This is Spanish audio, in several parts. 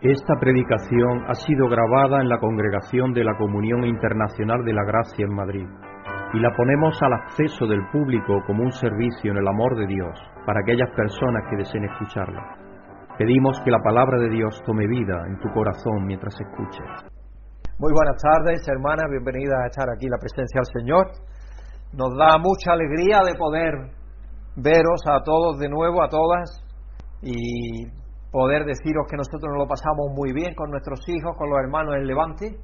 Esta predicación ha sido grabada en la Congregación de la Comunión Internacional de la Gracia en Madrid y la ponemos al acceso del público como un servicio en el amor de Dios para aquellas personas que deseen escucharla. Pedimos que la palabra de Dios tome vida en tu corazón mientras escuches. Muy buenas tardes, hermanas, bienvenidas a estar aquí en la presencia del Señor. Nos da mucha alegría de poder veros a todos de nuevo, a todas, y poder deciros que nosotros nos lo pasamos muy bien con nuestros hijos, con los hermanos en Levante,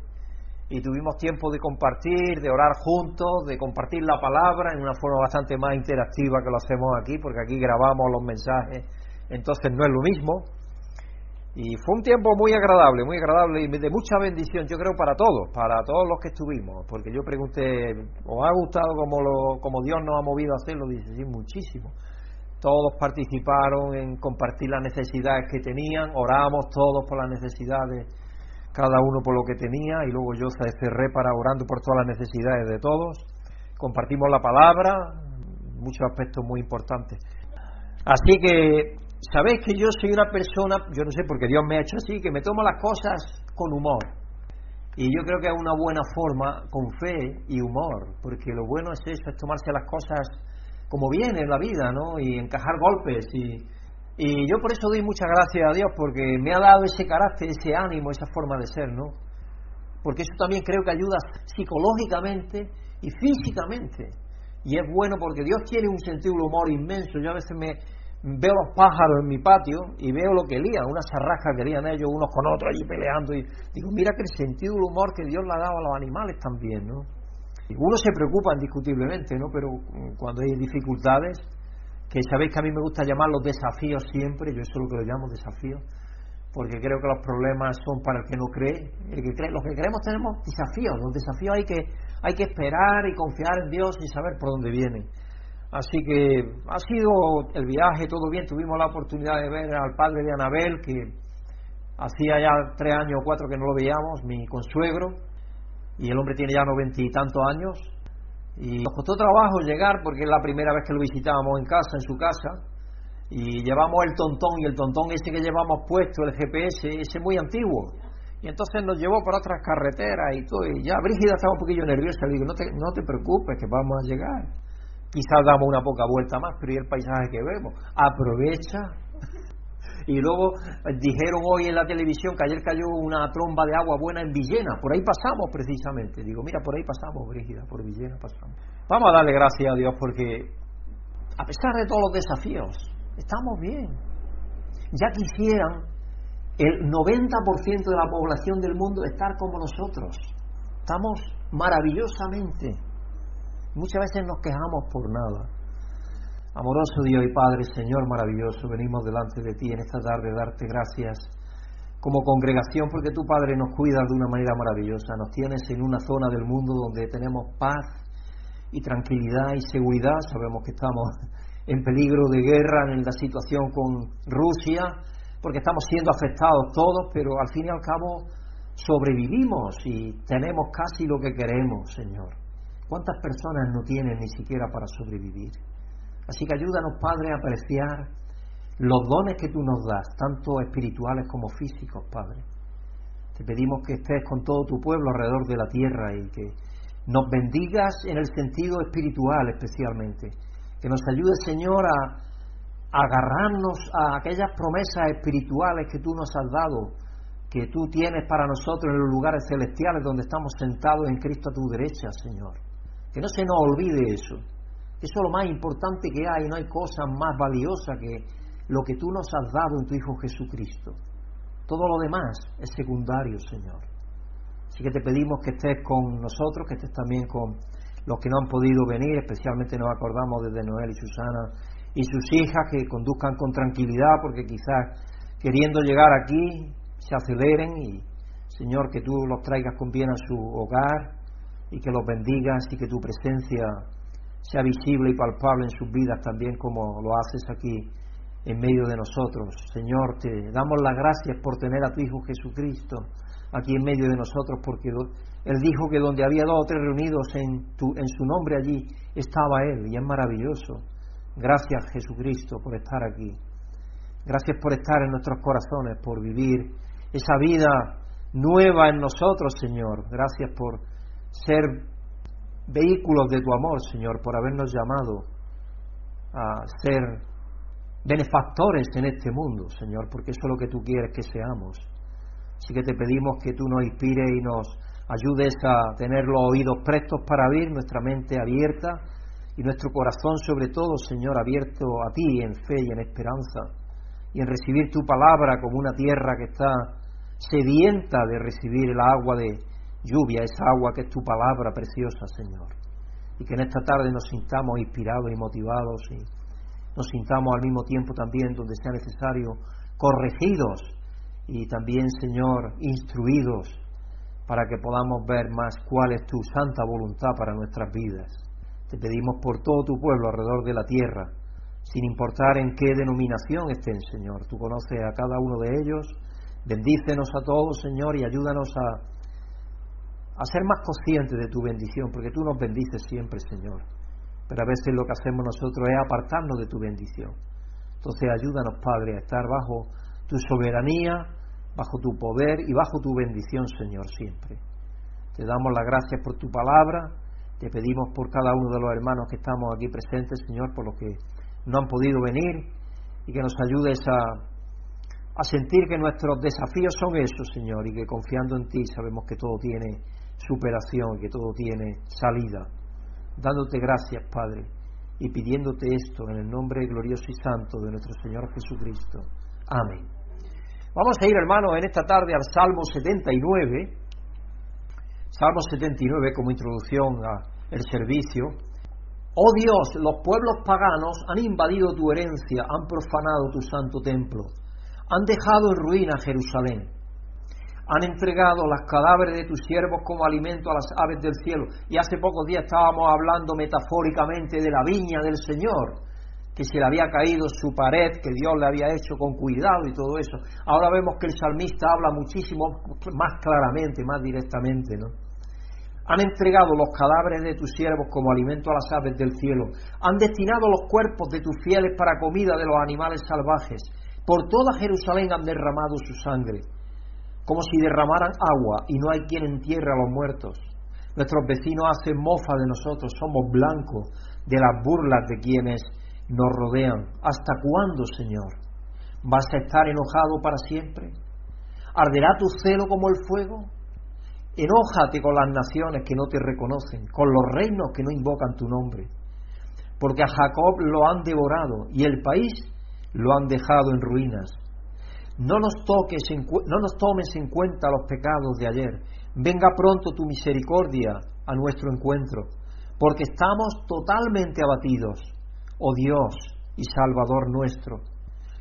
y tuvimos tiempo de compartir, de orar juntos, de compartir la palabra en una forma bastante más interactiva que lo hacemos aquí, porque aquí grabamos los mensajes, entonces no es lo mismo. Y fue un tiempo muy agradable, muy agradable y de mucha bendición, yo creo, para todos, para todos los que estuvimos, porque yo pregunté, ¿os ha gustado como, lo, como Dios nos ha movido a hacerlo? Dice, sí, muchísimo todos participaron en compartir las necesidades que tenían, oramos todos por las necesidades, cada uno por lo que tenía, y luego yo cerré para orando por todas las necesidades de todos. Compartimos la palabra, muchos aspectos muy importantes. Así que, sabéis que yo soy una persona, yo no sé porque Dios me ha hecho así, que me tomo las cosas con humor. Y yo creo que es una buena forma, con fe y humor, porque lo bueno es eso, es tomarse las cosas como viene en la vida, ¿no? Y encajar golpes. Y, y yo por eso doy muchas gracias a Dios, porque me ha dado ese carácter, ese ánimo, esa forma de ser, ¿no? Porque eso también creo que ayuda psicológicamente y físicamente. Y es bueno porque Dios tiene un sentido del humor inmenso. Yo a veces me veo los pájaros en mi patio y veo lo que lían, unas zarrajas que lían ellos unos con otros allí peleando. Y digo, mira que el sentido del humor que Dios le ha dado a los animales también, ¿no? Uno se preocupa indiscutiblemente, ¿no? Pero mm, cuando hay dificultades, que sabéis que a mí me gusta llamar los desafíos siempre, yo eso es lo que lo llamo desafíos, porque creo que los problemas son para el que no cree, el que cree, los que creemos tenemos desafíos, los desafíos hay que hay que esperar y confiar en Dios y saber por dónde vienen. Así que ha sido el viaje todo bien, tuvimos la oportunidad de ver al padre de Anabel, que hacía ya tres años o cuatro que no lo veíamos, mi consuegro, y el hombre tiene ya noventa y tantos años y nos costó trabajo llegar porque es la primera vez que lo visitábamos en casa, en su casa y llevamos el tontón y el tontón ese que llevamos puesto, el GPS, ese muy antiguo. Y entonces nos llevó por otras carreteras y todo y ya Brígida estaba un poquillo nerviosa, le digo no te, no te preocupes que vamos a llegar. Quizás damos una poca vuelta más pero y el paisaje que vemos aprovecha y luego eh, dijeron hoy en la televisión que ayer cayó una tromba de agua buena en Villena. Por ahí pasamos precisamente. Digo, mira, por ahí pasamos, Brígida, por Villena pasamos. Vamos a darle gracias a Dios porque, a pesar de todos los desafíos, estamos bien. Ya quisieran el 90% de la población del mundo estar como nosotros. Estamos maravillosamente. Muchas veces nos quejamos por nada. Amoroso Dios y Padre, Señor maravilloso, venimos delante de ti en esta tarde a darte gracias como congregación porque tu Padre nos cuida de una manera maravillosa. Nos tienes en una zona del mundo donde tenemos paz y tranquilidad y seguridad. Sabemos que estamos en peligro de guerra en la situación con Rusia porque estamos siendo afectados todos, pero al fin y al cabo sobrevivimos y tenemos casi lo que queremos, Señor. ¿Cuántas personas no tienen ni siquiera para sobrevivir? Así que ayúdanos, Padre, a apreciar los dones que tú nos das, tanto espirituales como físicos, Padre. Te pedimos que estés con todo tu pueblo alrededor de la tierra y que nos bendigas en el sentido espiritual especialmente. Que nos ayude, Señor, a, agarrarnos a aquellas promesas espirituales que tú nos has dado, que tú tienes para nosotros en los lugares celestiales donde estamos sentados en Cristo a tu derecha, Señor. Que no se nos olvide eso eso es lo más importante que hay, no hay cosa más valiosa que lo que tú nos has dado en tu Hijo Jesucristo. Todo lo demás es secundario, Señor. Así que te pedimos que estés con nosotros, que estés también con los que no han podido venir, especialmente nos acordamos desde Noel y Susana y sus hijas, que conduzcan con tranquilidad, porque quizás queriendo llegar aquí se aceleren y, Señor, que tú los traigas con bien a su hogar y que los bendigas y que tu presencia sea visible y palpable en sus vidas también como lo haces aquí en medio de nosotros. Señor, te damos las gracias por tener a tu Hijo Jesucristo aquí en medio de nosotros, porque Él dijo que donde había dos o tres reunidos en, tu, en su nombre allí estaba Él, y es maravilloso. Gracias Jesucristo por estar aquí. Gracias por estar en nuestros corazones, por vivir esa vida nueva en nosotros, Señor. Gracias por ser vehículos de tu amor, Señor, por habernos llamado a ser benefactores en este mundo, Señor, porque eso es lo que tú quieres que seamos. Así que te pedimos que tú nos inspires y nos ayudes a tener los oídos prestos para oír, nuestra mente abierta y nuestro corazón sobre todo, Señor, abierto a ti en fe y en esperanza y en recibir tu palabra como una tierra que está sedienta de recibir el agua de lluvia, esa agua que es tu palabra preciosa, Señor. Y que en esta tarde nos sintamos inspirados y motivados y nos sintamos al mismo tiempo también donde sea necesario corregidos y también, Señor, instruidos para que podamos ver más cuál es tu santa voluntad para nuestras vidas. Te pedimos por todo tu pueblo alrededor de la tierra, sin importar en qué denominación estén, Señor. Tú conoces a cada uno de ellos. Bendícenos a todos, Señor, y ayúdanos a, a ser más conscientes de tu bendición, porque tú nos bendices siempre, Señor. Pero a veces lo que hacemos nosotros es apartarnos de tu bendición. Entonces ayúdanos, Padre, a estar bajo tu soberanía, bajo tu poder y bajo tu bendición, Señor, siempre. Te damos las gracias por tu palabra, te pedimos por cada uno de los hermanos que estamos aquí presentes, Señor, por los que no han podido venir y que nos ayudes a, a sentir que nuestros desafíos son esos, Señor, y que confiando en ti sabemos que todo tiene superación, que todo tiene salida. Dándote gracias, Padre, y pidiéndote esto en el nombre glorioso y santo de nuestro Señor Jesucristo. Amén. Vamos a ir, hermanos, en esta tarde al Salmo 79. Salmo 79 como introducción al servicio. Oh Dios, los pueblos paganos han invadido tu herencia, han profanado tu santo templo, han dejado en ruina Jerusalén, han entregado las cadáveres de tus siervos como alimento a las aves del cielo. Y hace pocos días estábamos hablando metafóricamente de la viña del Señor, que se le había caído su pared, que Dios le había hecho con cuidado y todo eso. Ahora vemos que el salmista habla muchísimo más claramente, más directamente, ¿no? Han entregado los cadáveres de tus siervos como alimento a las aves del cielo. Han destinado los cuerpos de tus fieles para comida de los animales salvajes. Por toda Jerusalén han derramado su sangre, como si derramaran agua y no hay quien entierre a los muertos. Nuestros vecinos hacen mofa de nosotros, somos blancos de las burlas de quienes nos rodean. ¿Hasta cuándo, Señor? ¿Vas a estar enojado para siempre? ¿Arderá tu celo como el fuego? Enójate con las naciones que no te reconocen, con los reinos que no invocan tu nombre, porque a Jacob lo han devorado y el país lo han dejado en ruinas. No nos, toques no nos tomes en cuenta los pecados de ayer. Venga pronto tu misericordia a nuestro encuentro, porque estamos totalmente abatidos oh Dios y Salvador nuestro.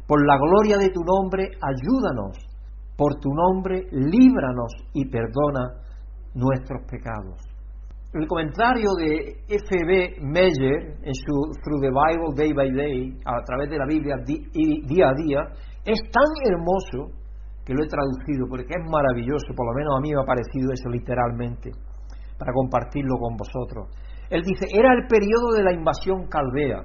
Por la gloria de tu nombre, ayúdanos. Por tu nombre, líbranos y perdona nuestros pecados. El comentario de F.B. Meyer en su Through the Bible Day by Day, a través de la Biblia día a día, es tan hermoso que lo he traducido porque es maravilloso, por lo menos a mí me ha parecido eso literalmente, para compartirlo con vosotros. Él dice, era el periodo de la invasión caldea,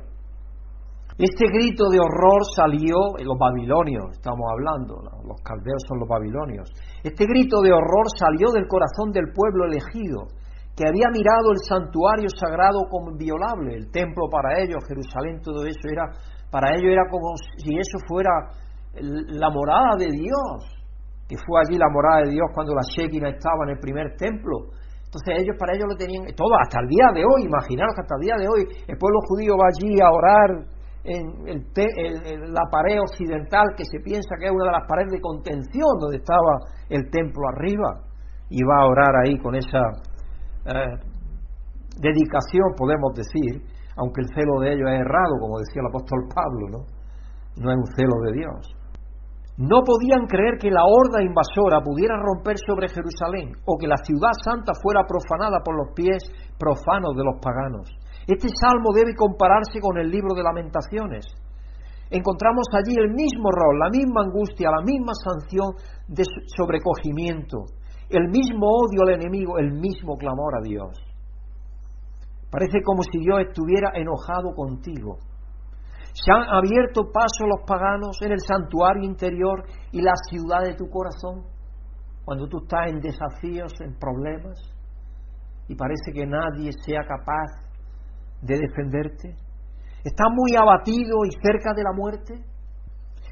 este grito de horror salió, los babilonios estamos hablando, los caldeos son los babilonios, este grito de horror salió del corazón del pueblo elegido, que había mirado el santuario sagrado como inviolable, el templo para ellos, Jerusalén, todo eso era, para ellos era como si eso fuera la morada de Dios, que fue allí la morada de Dios cuando la Shekinah estaba en el primer templo. Entonces ellos para ellos lo tenían todo hasta el día de hoy, imaginaros que hasta el día de hoy el pueblo judío va allí a orar en la pared occidental que se piensa que es una de las paredes de contención donde estaba el templo arriba y va a orar ahí con esa eh, dedicación, podemos decir, aunque el celo de ellos es errado, como decía el apóstol Pablo, ¿no? No es un celo de Dios. No podían creer que la horda invasora pudiera romper sobre Jerusalén o que la ciudad santa fuera profanada por los pies profanos de los paganos. Este salmo debe compararse con el libro de lamentaciones. Encontramos allí el mismo rol, la misma angustia, la misma sanción de sobrecogimiento, el mismo odio al enemigo, el mismo clamor a Dios. Parece como si Dios estuviera enojado contigo. Se han abierto paso los paganos en el santuario interior y la ciudad de tu corazón. cuando tú estás en desafíos, en problemas, y parece que nadie sea capaz de defenderte? ¿Estás muy abatido y cerca de la muerte?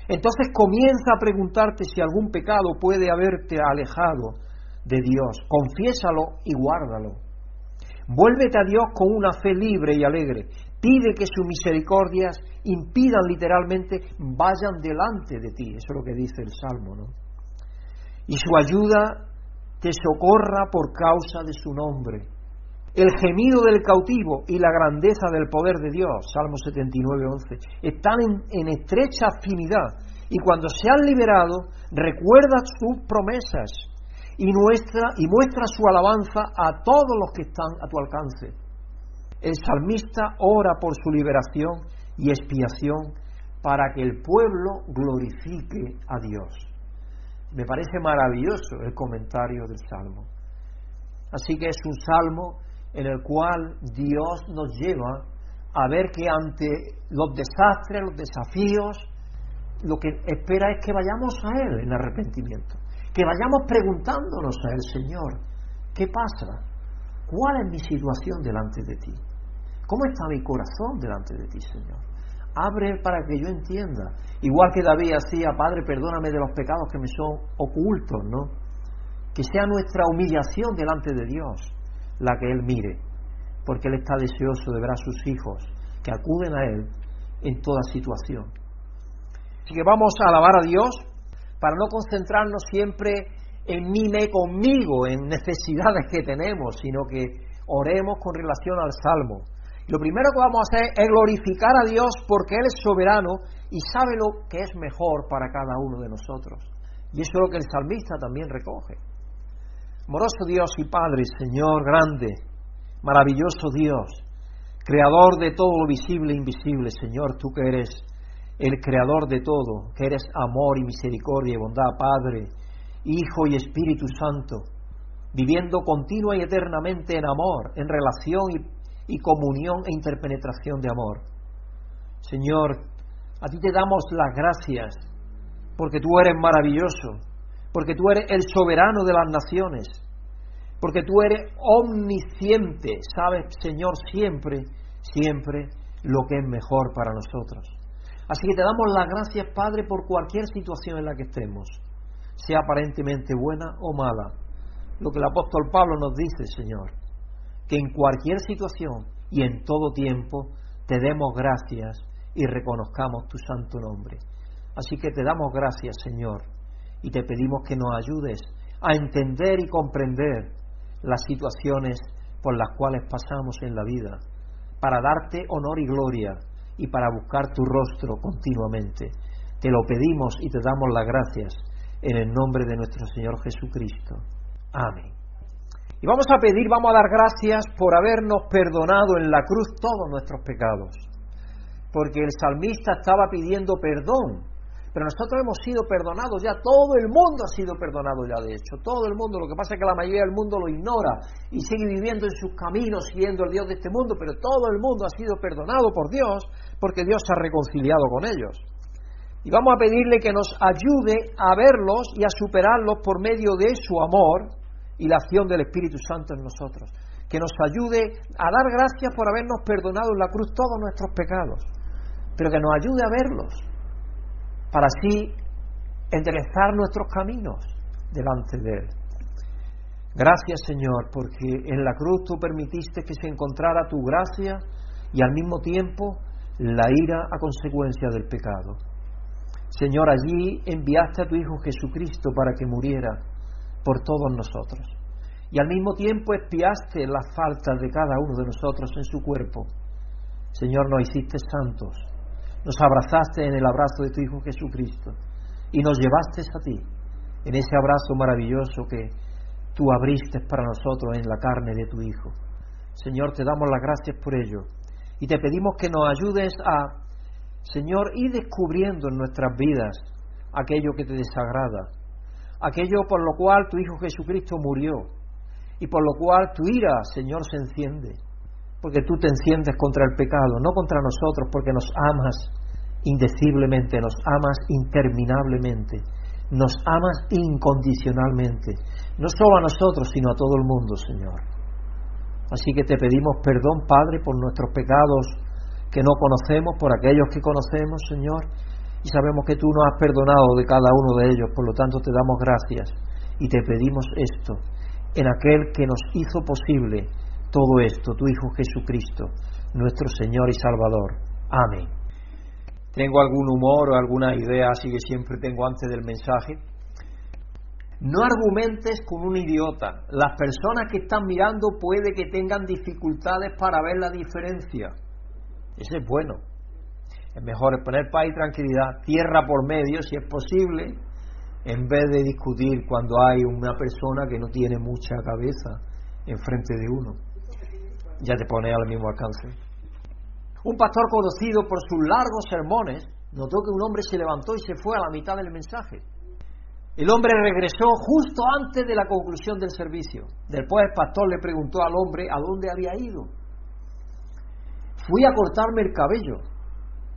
Entonces comienza a preguntarte si algún pecado puede haberte alejado de Dios. Confiésalo y guárdalo. Vuélvete a Dios con una fe libre y alegre. Pide que sus misericordias impidan literalmente, vayan delante de ti. Eso es lo que dice el Salmo, ¿no? Y su ayuda te socorra por causa de su nombre. El gemido del cautivo y la grandeza del poder de Dios, Salmo 79, 11, están en, en estrecha afinidad. Y cuando se han liberado, recuerda sus promesas y, nuestra, y muestra su alabanza a todos los que están a tu alcance. El salmista ora por su liberación y expiación para que el pueblo glorifique a Dios. Me parece maravilloso el comentario del Salmo. Así que es un salmo en el cual Dios nos lleva a ver que ante los desastres, los desafíos, lo que espera es que vayamos a Él en arrepentimiento que vayamos preguntándonos a Él, Señor, ¿qué pasa? ¿Cuál es mi situación delante de ti? ¿Cómo está mi corazón delante de ti, Señor? Abre para que yo entienda. Igual que David hacía, Padre, perdóname de los pecados que me son ocultos, ¿no? Que sea nuestra humillación delante de Dios la que Él mire, porque Él está deseoso de ver a sus hijos que acuden a Él en toda situación. Así que vamos a alabar a Dios para no concentrarnos siempre en mí, me, conmigo, en necesidades que tenemos, sino que oremos con relación al Salmo. Lo primero que vamos a hacer es glorificar a Dios porque Él es soberano y sabe lo que es mejor para cada uno de nosotros. Y eso es lo que el salmista también recoge. Moroso Dios y Padre, Señor grande, maravilloso Dios, creador de todo lo visible e invisible, Señor, tú que eres el creador de todo, que eres amor y misericordia y bondad, Padre, Hijo y Espíritu Santo, viviendo continua y eternamente en amor, en relación y, y comunión e interpenetración de amor. Señor, a ti te damos las gracias porque tú eres maravilloso, porque tú eres el soberano de las naciones, porque tú eres omnisciente, sabes, Señor, siempre, siempre lo que es mejor para nosotros. Así que te damos las gracias, Padre, por cualquier situación en la que estemos, sea aparentemente buena o mala. Lo que el apóstol Pablo nos dice, Señor, que en cualquier situación y en todo tiempo te demos gracias y reconozcamos tu santo nombre. Así que te damos gracias, Señor, y te pedimos que nos ayudes a entender y comprender las situaciones por las cuales pasamos en la vida, para darte honor y gloria y para buscar tu rostro continuamente. Te lo pedimos y te damos las gracias en el nombre de nuestro Señor Jesucristo. Amén. Y vamos a pedir, vamos a dar gracias por habernos perdonado en la cruz todos nuestros pecados. Porque el salmista estaba pidiendo perdón pero nosotros hemos sido perdonados ya, todo el mundo ha sido perdonado ya de hecho, todo el mundo, lo que pasa es que la mayoría del mundo lo ignora y sigue viviendo en sus caminos siguiendo al Dios de este mundo, pero todo el mundo ha sido perdonado por Dios porque Dios se ha reconciliado con ellos. Y vamos a pedirle que nos ayude a verlos y a superarlos por medio de su amor y la acción del Espíritu Santo en nosotros. Que nos ayude a dar gracias por habernos perdonado en la cruz todos nuestros pecados, pero que nos ayude a verlos para así enderezar nuestros caminos delante de Él. Gracias Señor, porque en la cruz tú permitiste que se encontrara tu gracia y al mismo tiempo la ira a consecuencia del pecado. Señor, allí enviaste a tu Hijo Jesucristo para que muriera por todos nosotros. Y al mismo tiempo expiaste las faltas de cada uno de nosotros en su cuerpo. Señor, nos hiciste santos nos abrazaste en el abrazo de tu Hijo Jesucristo y nos llevaste a ti, en ese abrazo maravilloso que tú abriste para nosotros en la carne de tu Hijo. Señor, te damos las gracias por ello y te pedimos que nos ayudes a, Señor, ir descubriendo en nuestras vidas aquello que te desagrada, aquello por lo cual tu Hijo Jesucristo murió y por lo cual tu ira, Señor, se enciende porque tú te enciendes contra el pecado, no contra nosotros, porque nos amas indeciblemente, nos amas interminablemente. nos amas incondicionalmente, no solo a nosotros, sino a todo el mundo, Señor. Así que te pedimos perdón, Padre, por nuestros pecados que no conocemos, por aquellos que conocemos, Señor, y sabemos que tú nos has perdonado de cada uno de ellos, por lo tanto te damos gracias y te pedimos esto en aquel que nos hizo posible todo esto, tu Hijo Jesucristo, nuestro Señor y Salvador. Amén. Tengo algún humor o alguna idea así que siempre tengo antes del mensaje. No argumentes con un idiota. Las personas que están mirando puede que tengan dificultades para ver la diferencia. Eso es bueno. Es mejor poner paz y tranquilidad, tierra por medio, si es posible, en vez de discutir cuando hay una persona que no tiene mucha cabeza enfrente de uno. Ya te pone al mismo alcance. Un pastor conocido por sus largos sermones notó que un hombre se levantó y se fue a la mitad del mensaje. El hombre regresó justo antes de la conclusión del servicio. Después el pastor le preguntó al hombre a dónde había ido. Fui a cortarme el cabello,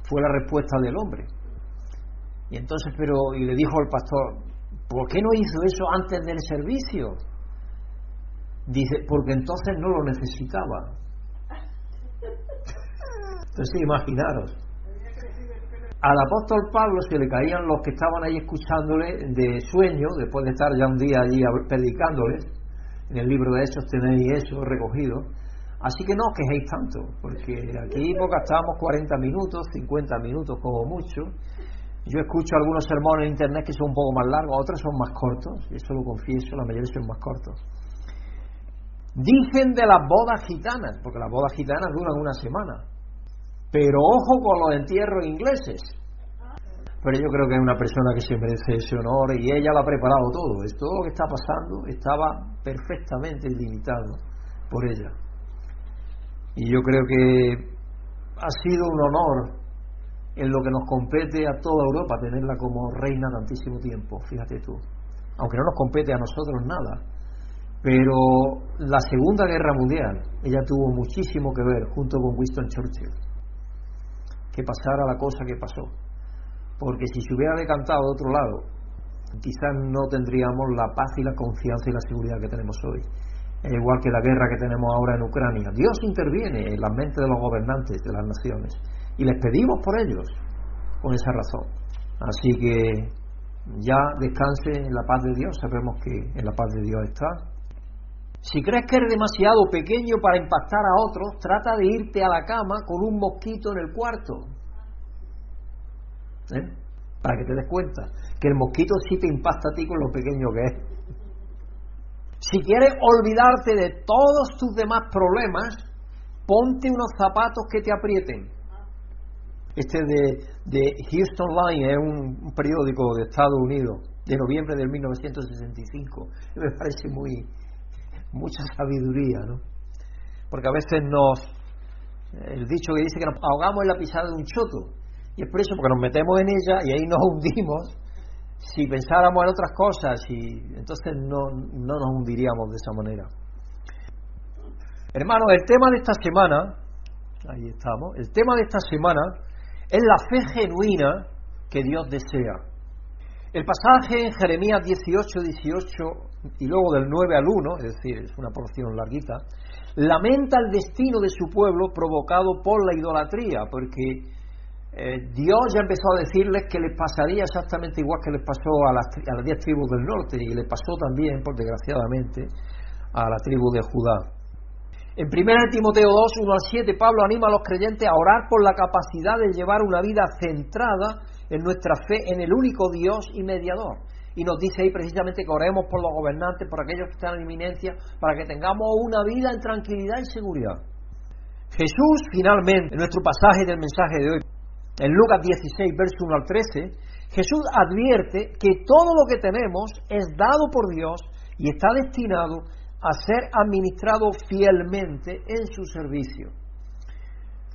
fue la respuesta del hombre. Y entonces, pero, y le dijo al pastor, ¿por qué no hizo eso antes del servicio? Dice, porque entonces no lo necesitaba. Entonces, imaginaros. Al apóstol Pablo se le caían los que estaban ahí escuchándole de sueño, después de estar ya un día allí predicándoles. En el libro de Hechos tenéis eso recogido. Así que no os quejéis tanto, porque aquí gastamos 40 minutos, 50 minutos como mucho. Yo escucho algunos sermones en internet que son un poco más largos, otros son más cortos, eso lo confieso, la mayoría son más cortos. Dicen de las bodas gitanas, porque las bodas gitanas duran una semana. Pero ojo con los entierros ingleses. Pero yo creo que es una persona que se merece ese honor y ella lo ha preparado todo. Es todo lo que está pasando estaba perfectamente limitado por ella. Y yo creo que ha sido un honor en lo que nos compete a toda Europa tenerla como reina tantísimo tiempo, fíjate tú. Aunque no nos compete a nosotros nada. Pero la Segunda Guerra Mundial, ella tuvo muchísimo que ver junto con Winston Churchill que pasara la cosa que pasó. Porque si se hubiera decantado de otro lado, quizás no tendríamos la paz y la confianza y la seguridad que tenemos hoy. Es igual que la guerra que tenemos ahora en Ucrania. Dios interviene en la mente de los gobernantes de las naciones y les pedimos por ellos con esa razón. Así que ya descanse en la paz de Dios, sabemos que en la paz de Dios está si crees que eres demasiado pequeño para impactar a otros, trata de irte a la cama con un mosquito en el cuarto. ¿Eh? Para que te des cuenta que el mosquito sí te impacta a ti con lo pequeño que es. Si quieres olvidarte de todos tus demás problemas, ponte unos zapatos que te aprieten. Este de, de Houston Line es un periódico de Estados Unidos de noviembre de 1965. Me parece muy, mucha sabiduría, ¿no? Porque a veces nos, el dicho que dice que nos ahogamos en la pisada de un choto, y es por eso, porque nos metemos en ella y ahí nos hundimos. Si pensáramos en otras cosas, y entonces no, no nos hundiríamos de esa manera. Hermanos, el tema de esta semana, ahí estamos, el tema de esta semana es la fe genuina que Dios desea. El pasaje en Jeremías 18, 18 y luego del 9 al 1, es decir, es una porción larguita, lamenta el destino de su pueblo provocado por la idolatría, porque eh, Dios ya empezó a decirles que les pasaría exactamente igual que les pasó a las, a las diez tribus del norte y le pasó también, por desgraciadamente, a la tribu de Judá. En 1 Timoteo 2, 1 al 7, Pablo anima a los creyentes a orar por la capacidad de llevar una vida centrada en nuestra fe en el único Dios y mediador. Y nos dice ahí precisamente que oremos por los gobernantes, por aquellos que están en inminencia, para que tengamos una vida en tranquilidad y seguridad. Jesús, finalmente, en nuestro pasaje del mensaje de hoy, en Lucas 16, verso 1 al 13, Jesús advierte que todo lo que tenemos es dado por Dios y está destinado a ser administrado fielmente en su servicio.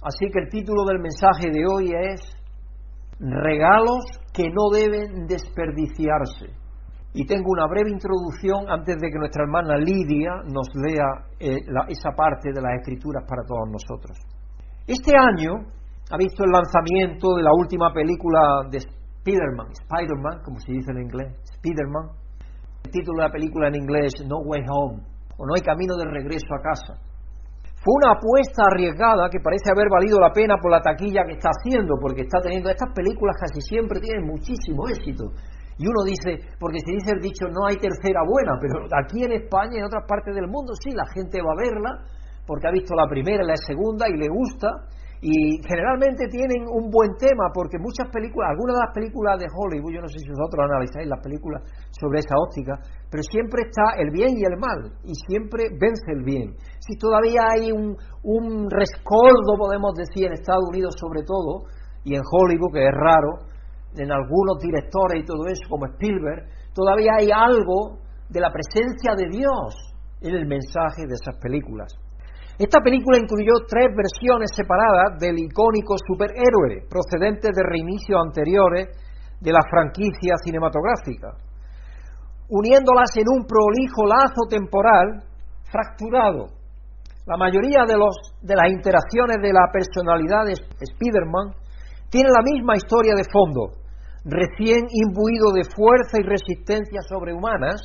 Así que el título del mensaje de hoy es regalos que no deben desperdiciarse. Y tengo una breve introducción antes de que nuestra hermana Lidia nos lea eh, esa parte de las escrituras para todos nosotros. Este año ha visto el lanzamiento de la última película de Spiderman, Spiderman, como se dice en inglés, Spiderman. El título de la película en inglés No Way Home, o No hay camino de regreso a casa. Fue una apuesta arriesgada que parece haber valido la pena por la taquilla que está haciendo, porque está teniendo estas películas casi siempre tienen muchísimo éxito. Y uno dice, porque se dice el dicho, no hay tercera buena, pero aquí en España y en otras partes del mundo sí, la gente va a verla porque ha visto la primera y la segunda y le gusta. Y generalmente tienen un buen tema porque muchas películas, algunas de las películas de Hollywood, yo no sé si vosotros analizáis las películas sobre esa óptica, pero siempre está el bien y el mal y siempre vence el bien. Si todavía hay un, un rescoldo, podemos decir, en Estados Unidos sobre todo, y en Hollywood, que es raro, en algunos directores y todo eso, como Spielberg, todavía hay algo de la presencia de Dios en el mensaje de esas películas. Esta película incluyó tres versiones separadas del icónico superhéroe, procedente de reinicios anteriores de la franquicia cinematográfica, uniéndolas en un prolijo lazo temporal fracturado. La mayoría de, los, de las interacciones de la personalidad de Spider-Man tiene la misma historia de fondo, recién imbuido de fuerza y resistencia sobrehumanas,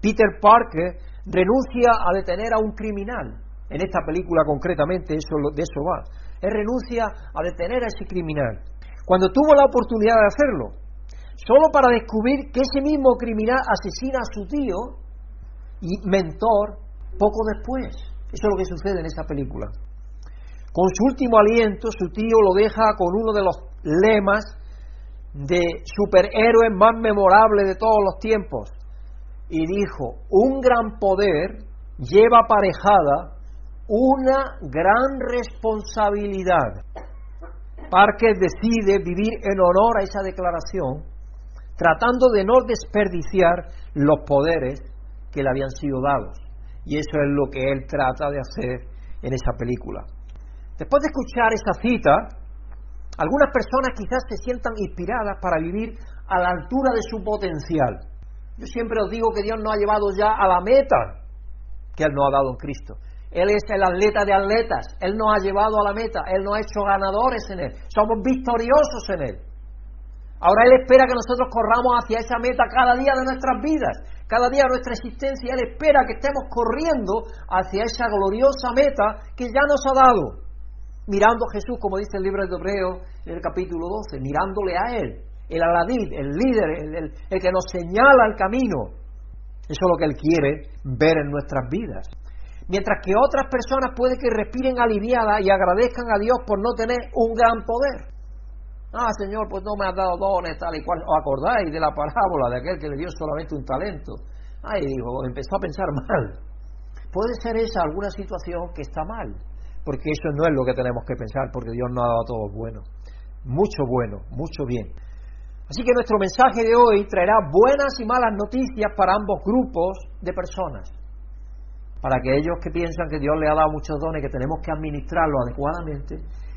Peter Parker renuncia a detener a un criminal. En esta película concretamente eso, de eso va. Él renuncia a detener a ese criminal. Cuando tuvo la oportunidad de hacerlo, solo para descubrir que ese mismo criminal asesina a su tío y mentor poco después. Eso es lo que sucede en esa película. Con su último aliento, su tío lo deja con uno de los lemas de superhéroes más memorables de todos los tiempos. Y dijo, un gran poder lleva aparejada una gran responsabilidad. Parker decide vivir en honor a esa declaración, tratando de no desperdiciar los poderes que le habían sido dados. Y eso es lo que él trata de hacer en esa película. Después de escuchar esa cita, algunas personas quizás se sientan inspiradas para vivir a la altura de su potencial. Yo siempre os digo que Dios nos ha llevado ya a la meta que Él nos ha dado en Cristo. Él es el atleta de atletas, Él nos ha llevado a la meta, Él nos ha hecho ganadores en Él, somos victoriosos en Él. Ahora Él espera que nosotros corramos hacia esa meta cada día de nuestras vidas, cada día de nuestra existencia. Él espera que estemos corriendo hacia esa gloriosa meta que ya nos ha dado mirando a Jesús, como dice el libro de Hebreo en el capítulo 12, mirándole a Él, el aladid, el líder, el, el que nos señala el camino. Eso es lo que Él quiere ver en nuestras vidas. Mientras que otras personas puede que respiren aliviadas y agradezcan a Dios por no tener un gran poder. Ah, Señor, pues no me has dado dones, tal y cual. ¿Os acordáis de la parábola de aquel que le dio solamente un talento? Ay, dijo, empezó a pensar mal. Puede ser esa alguna situación que está mal porque eso no es lo que tenemos que pensar, porque Dios nos ha dado todo bueno, mucho bueno, mucho bien. Así que nuestro mensaje de hoy traerá buenas y malas noticias para ambos grupos de personas. Para aquellos que piensan que Dios le ha dado muchos dones, que tenemos que administrarlo adecuadamente,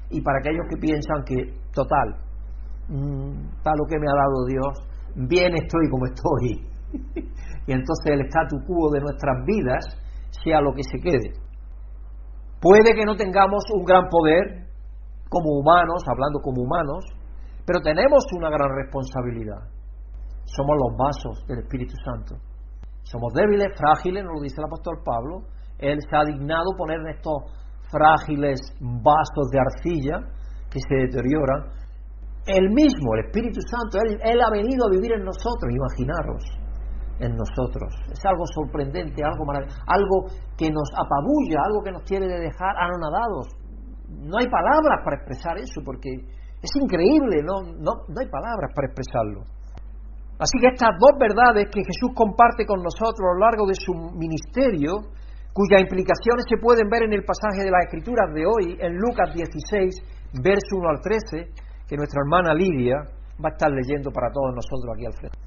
y para aquellos que piensan que, total, mm, para lo que me ha dado Dios, bien estoy como estoy. y entonces el statu quo de nuestras vidas sea lo que se quede. Puede que no tengamos un gran poder como humanos, hablando como humanos, pero tenemos una gran responsabilidad. Somos los vasos del Espíritu Santo. Somos débiles, frágiles, nos lo dice el apóstol Pablo. Él se ha dignado poner en estos frágiles vasos de arcilla que se deterioran. Él mismo, el Espíritu Santo, él, él ha venido a vivir en nosotros, imaginaros en nosotros. Es algo sorprendente, algo maravilloso, algo que nos apabulla, algo que nos de dejar anonadados. No hay palabras para expresar eso, porque es increíble, no, no, no hay palabras para expresarlo. Así que estas dos verdades que Jesús comparte con nosotros a lo largo de su ministerio, cuyas implicaciones se pueden ver en el pasaje de las Escrituras de hoy, en Lucas 16, verso 1 al 13, que nuestra hermana Lidia va a estar leyendo para todos nosotros aquí al frente.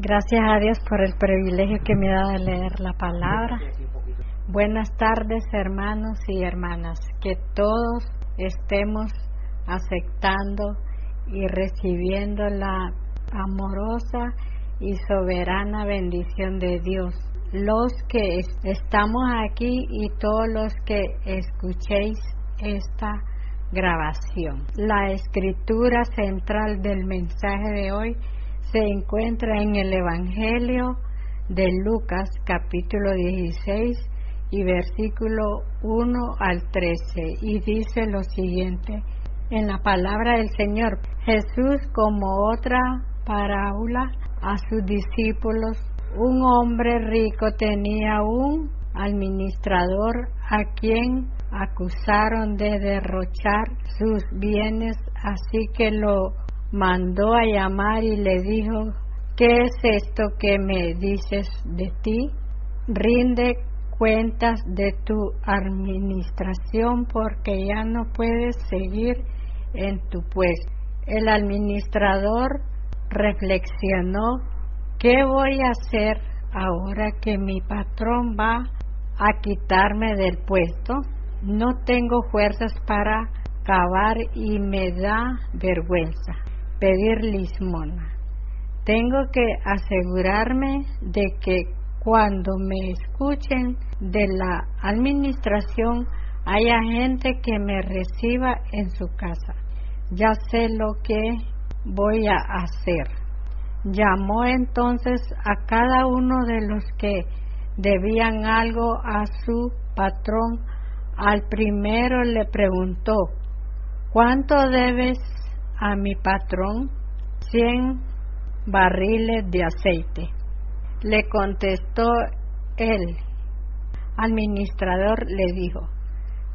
Gracias a Dios por el privilegio que me da de leer la palabra. Buenas tardes hermanos y hermanas, que todos estemos aceptando y recibiendo la amorosa y soberana bendición de Dios. Los que estamos aquí y todos los que escuchéis esta grabación. La escritura central del mensaje de hoy se encuentra en el Evangelio de Lucas capítulo 16 y versículo 1 al 13 y dice lo siguiente en la palabra del Señor Jesús como otra parábola a sus discípulos un hombre rico tenía un administrador a quien acusaron de derrochar sus bienes, así que lo mandó a llamar y le dijo, ¿qué es esto que me dices de ti? Rinde cuentas de tu administración porque ya no puedes seguir en tu puesto. El administrador reflexionó, ¿qué voy a hacer ahora que mi patrón va a quitarme del puesto? No tengo fuerzas para cavar y me da vergüenza pedir lismona. Tengo que asegurarme de que cuando me escuchen de la administración haya gente que me reciba en su casa. Ya sé lo que voy a hacer. Llamó entonces a cada uno de los que debían algo a su patrón. Al primero le preguntó, ¿cuánto debes a mi patrón? Cien barriles de aceite. Le contestó el administrador, le dijo,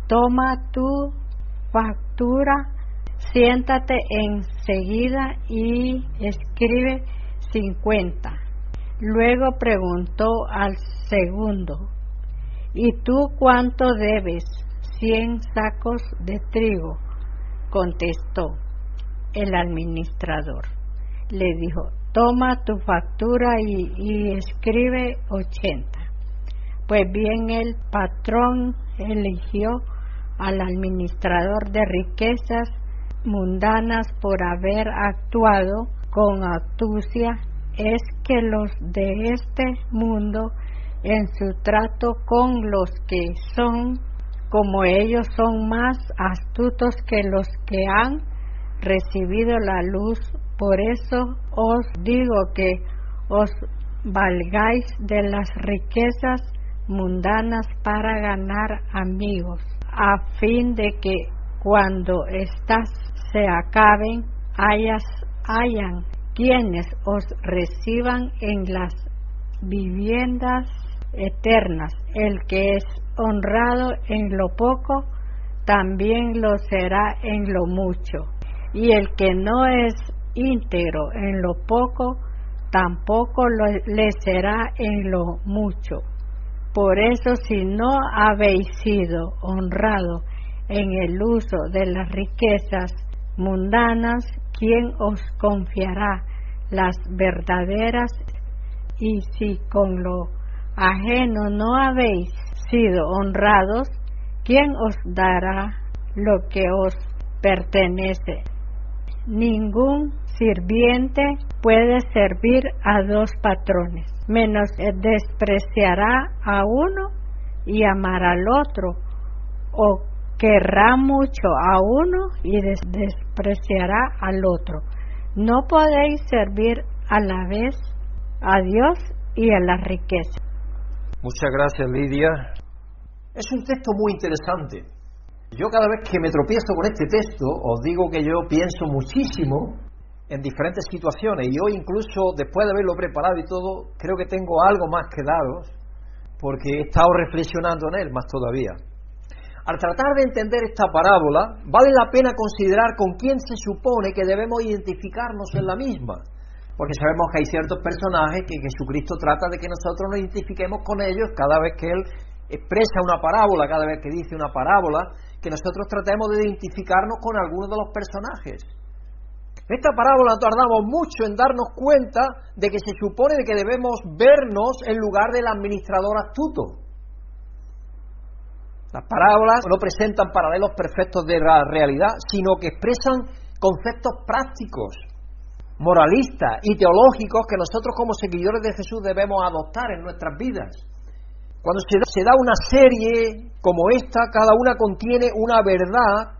toma tu factura, siéntate enseguida y escribe cincuenta. Luego preguntó al segundo, ¿y tú cuánto debes? Cien sacos de trigo, contestó el administrador. Le dijo, toma tu factura y, y escribe ochenta. Pues bien, el patrón eligió al administrador de riquezas mundanas por haber actuado con astucia es que los de este mundo en su trato con los que son como ellos son más astutos que los que han recibido la luz. Por eso os digo que os valgáis de las riquezas mundanas para ganar amigos, a fin de que cuando éstas se acaben, hayas, hayan quienes os reciban en las viviendas eternas. El que es honrado en lo poco, también lo será en lo mucho. Y el que no es íntegro en lo poco, tampoco lo, le será en lo mucho. Por eso si no habéis sido honrado en el uso de las riquezas mundanas, ¿quién os confiará las verdaderas? Y si con lo ajeno no habéis sido honrados, ¿quién os dará lo que os pertenece? Ningún sirviente puede servir a dos patrones, menos despreciará a uno y amará al otro, o querrá mucho a uno y despreciará al otro. No podéis servir a la vez a Dios y a la riqueza. Muchas gracias, Lidia. Es un texto muy interesante. Yo cada vez que me tropiezo con este texto, os digo que yo pienso muchísimo en diferentes situaciones y hoy incluso después de haberlo preparado y todo, creo que tengo algo más que daros porque he estado reflexionando en él más todavía. Al tratar de entender esta parábola, vale la pena considerar con quién se supone que debemos identificarnos en la misma, porque sabemos que hay ciertos personajes que Jesucristo trata de que nosotros nos identifiquemos con ellos cada vez que Él expresa una parábola, cada vez que dice una parábola, que nosotros tratemos de identificarnos con algunos de los personajes. Esta parábola tardamos mucho en darnos cuenta de que se supone de que debemos vernos en lugar del administrador astuto. Las parábolas no presentan paralelos perfectos de la realidad, sino que expresan conceptos prácticos, moralistas y teológicos que nosotros como seguidores de Jesús debemos adoptar en nuestras vidas. Cuando se da, una serie como esta, cada una contiene una verdad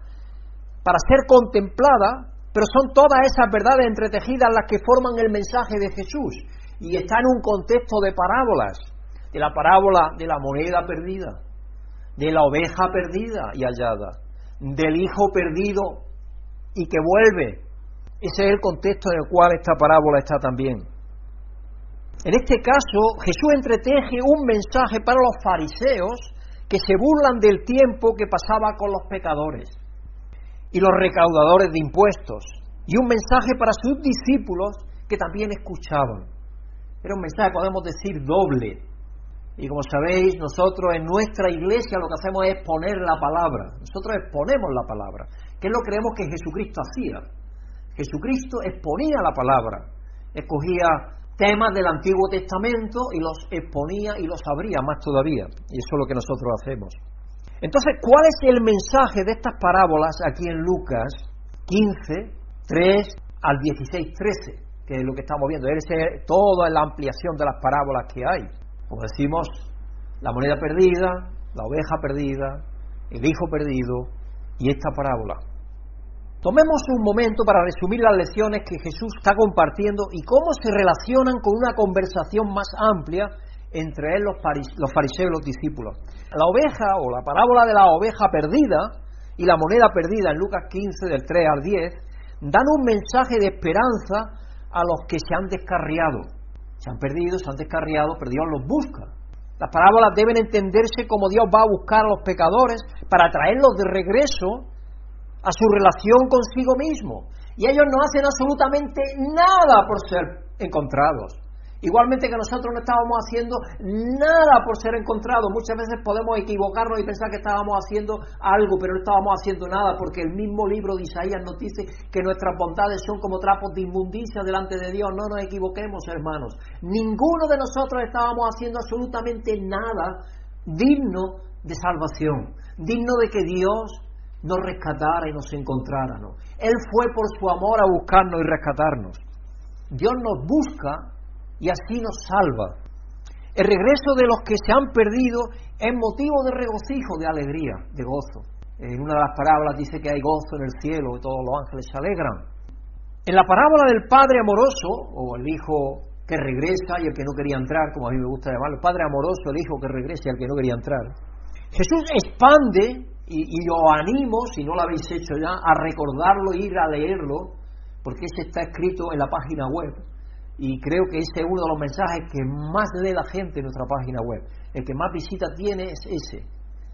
para ser contemplada, pero son todas esas verdades entretejidas las que forman el mensaje de Jesús. Y está en un contexto de parábolas, de la parábola de la moneda perdida, de la oveja perdida y hallada, del hijo perdido y que vuelve. Ese es el contexto en el cual esta parábola está también. En este caso, Jesús entreteje un mensaje para los fariseos que se burlan del tiempo que pasaba con los pecadores y los recaudadores de impuestos, y un mensaje para sus discípulos que también escuchaban. Era un mensaje, podemos decir, doble. Y como sabéis, nosotros en nuestra iglesia lo que hacemos es poner la palabra. Nosotros exponemos la palabra, que es lo que creemos que Jesucristo hacía. Jesucristo exponía la palabra, escogía temas del Antiguo Testamento y los exponía y los abría más todavía. Y eso es lo que nosotros hacemos. Entonces, ¿cuál es el mensaje de estas parábolas aquí en Lucas 15, 3 al 16, 13? Que es lo que estamos viendo. Es toda la ampliación de las parábolas que hay. Como decimos, la moneda perdida, la oveja perdida, el hijo perdido y esta parábola. Tomemos un momento para resumir las lecciones que Jesús está compartiendo y cómo se relacionan con una conversación más amplia entre él, los, fariseos y los discípulos. La oveja o la parábola de la oveja perdida y la moneda perdida en Lucas 15 del 3 al 10 dan un mensaje de esperanza a los que se han descarriado. Se han perdido, se han descarriado, pero Dios los busca. Las parábolas deben entenderse como Dios va a buscar a los pecadores para traerlos de regreso a su relación consigo mismo. Y ellos no hacen absolutamente nada por ser encontrados. Igualmente que nosotros no estábamos haciendo nada por ser encontrados. Muchas veces podemos equivocarnos y pensar que estábamos haciendo algo, pero no estábamos haciendo nada, porque el mismo libro de Isaías nos dice que nuestras bondades son como trapos de inmundicia delante de Dios. No nos equivoquemos, hermanos. Ninguno de nosotros estábamos haciendo absolutamente nada digno de salvación, digno de que Dios nos rescatara y nos encontrara. Él fue por su amor a buscarnos y rescatarnos. Dios nos busca y así nos salva. El regreso de los que se han perdido es motivo de regocijo, de alegría, de gozo. En una de las parábolas dice que hay gozo en el cielo y todos los ángeles se alegran. En la parábola del Padre amoroso, o el Hijo que regresa y el que no quería entrar, como a mí me gusta llamarlo, el Padre amoroso, el Hijo que regresa y el que no quería entrar, Jesús expande y, os animo, si no lo habéis hecho ya, a recordarlo ir a leerlo, porque ese está escrito en la página web. Y creo que ese es uno de los mensajes que más lee la gente en nuestra página web. El que más visita tiene es ese.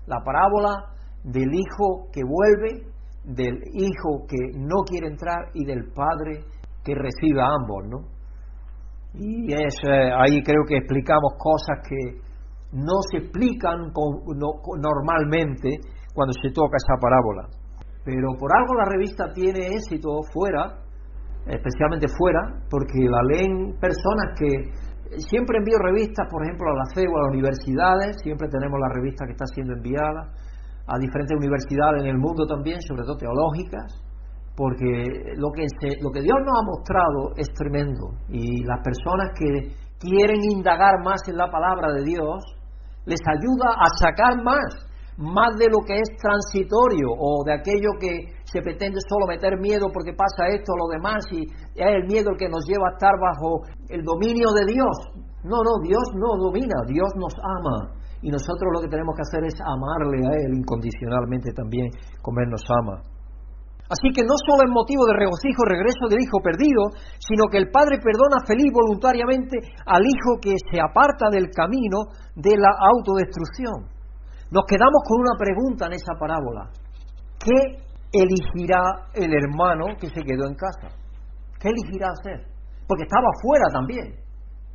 La parábola del hijo que vuelve, del hijo que no quiere entrar y del padre que recibe a ambos, ¿no? Y es, ahí creo que explicamos cosas que no se explican normalmente cuando se toca esa parábola. Pero por algo la revista tiene éxito fuera, especialmente fuera, porque la leen personas que siempre envío revistas, por ejemplo, a la CEU, a las universidades, siempre tenemos la revista que está siendo enviada a diferentes universidades en el mundo también, sobre todo teológicas, porque lo que, lo que Dios nos ha mostrado es tremendo. Y las personas que quieren indagar más en la palabra de Dios, les ayuda a sacar más más de lo que es transitorio o de aquello que se pretende solo meter miedo porque pasa esto o lo demás y es el miedo el que nos lleva a estar bajo el dominio de Dios. No, no, Dios no domina, Dios nos ama y nosotros lo que tenemos que hacer es amarle a Él incondicionalmente también como Él nos ama. Así que no solo es motivo de regocijo regreso del hijo perdido, sino que el padre perdona feliz voluntariamente al hijo que se aparta del camino de la autodestrucción. Nos quedamos con una pregunta en esa parábola. ¿Qué elegirá el hermano que se quedó en casa? ¿Qué elegirá hacer? Porque estaba fuera también.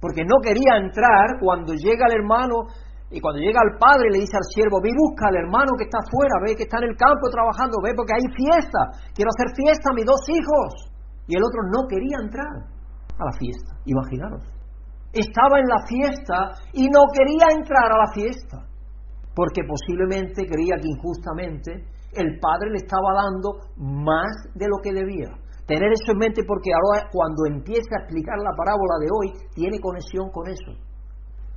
Porque no quería entrar cuando llega el hermano y cuando llega el padre le dice al siervo, ve busca al hermano que está fuera, ve que está en el campo trabajando, ve porque hay fiesta, quiero hacer fiesta a mis dos hijos. Y el otro no quería entrar a la fiesta, imaginaros. Estaba en la fiesta y no quería entrar a la fiesta porque posiblemente creía que injustamente el padre le estaba dando más de lo que debía. Tener eso en mente porque ahora cuando empiece a explicar la parábola de hoy tiene conexión con eso.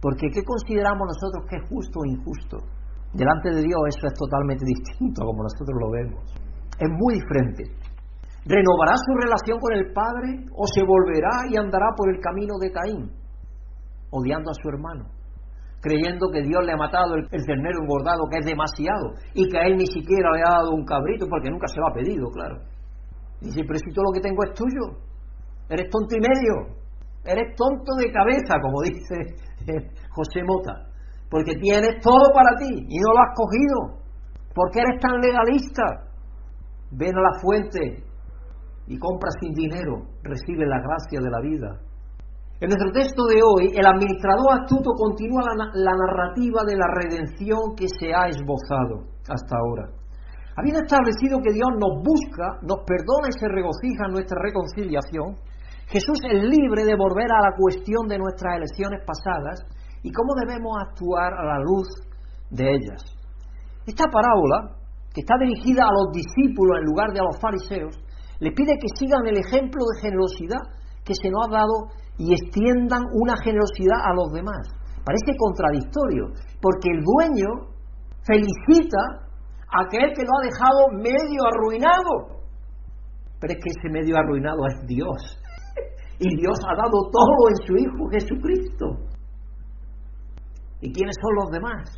Porque ¿qué consideramos nosotros que es justo o injusto? Delante de Dios eso es totalmente distinto como nosotros lo vemos. es muy diferente. ¿Renovará su relación con el Padre o se volverá y andará por el camino de Caín, odiando a su hermano, creyendo que Dios le ha matado el, ternero engordado, que es demasiado, y que a él ni siquiera le ha dado un cabrito porque nunca se lo ha pedido, claro? Dice, pero si todo lo que tengo es tuyo, eres tonto y medio, eres tonto de cabeza, como dice José Mota, porque tienes todo para ti y no lo has cogido. ¿Por qué eres tan legalista? Ven a la fuente y compra sin dinero, recibe la gracia de la vida. En nuestro texto de hoy, el administrador astuto continúa la, narrativa de la redención que se ha esbozado hasta ahora. Habiendo establecido que Dios nos busca, nos perdona y se regocija en nuestra reconciliación, Jesús es libre de volver a la cuestión de nuestras elecciones pasadas y cómo debemos actuar a la luz de ellas. Esta parábola, que está dirigida a los discípulos en lugar de a los fariseos, le pide que sigan el ejemplo de generosidad que se nos ha dado y extiendan una generosidad a los demás. Parece contradictorio, porque el dueño felicita a aquel que lo ha dejado medio arruinado. Pero es que ese medio arruinado es Dios. Y Dios ha dado todo en su Hijo Jesucristo. ¿Y quiénes son los demás?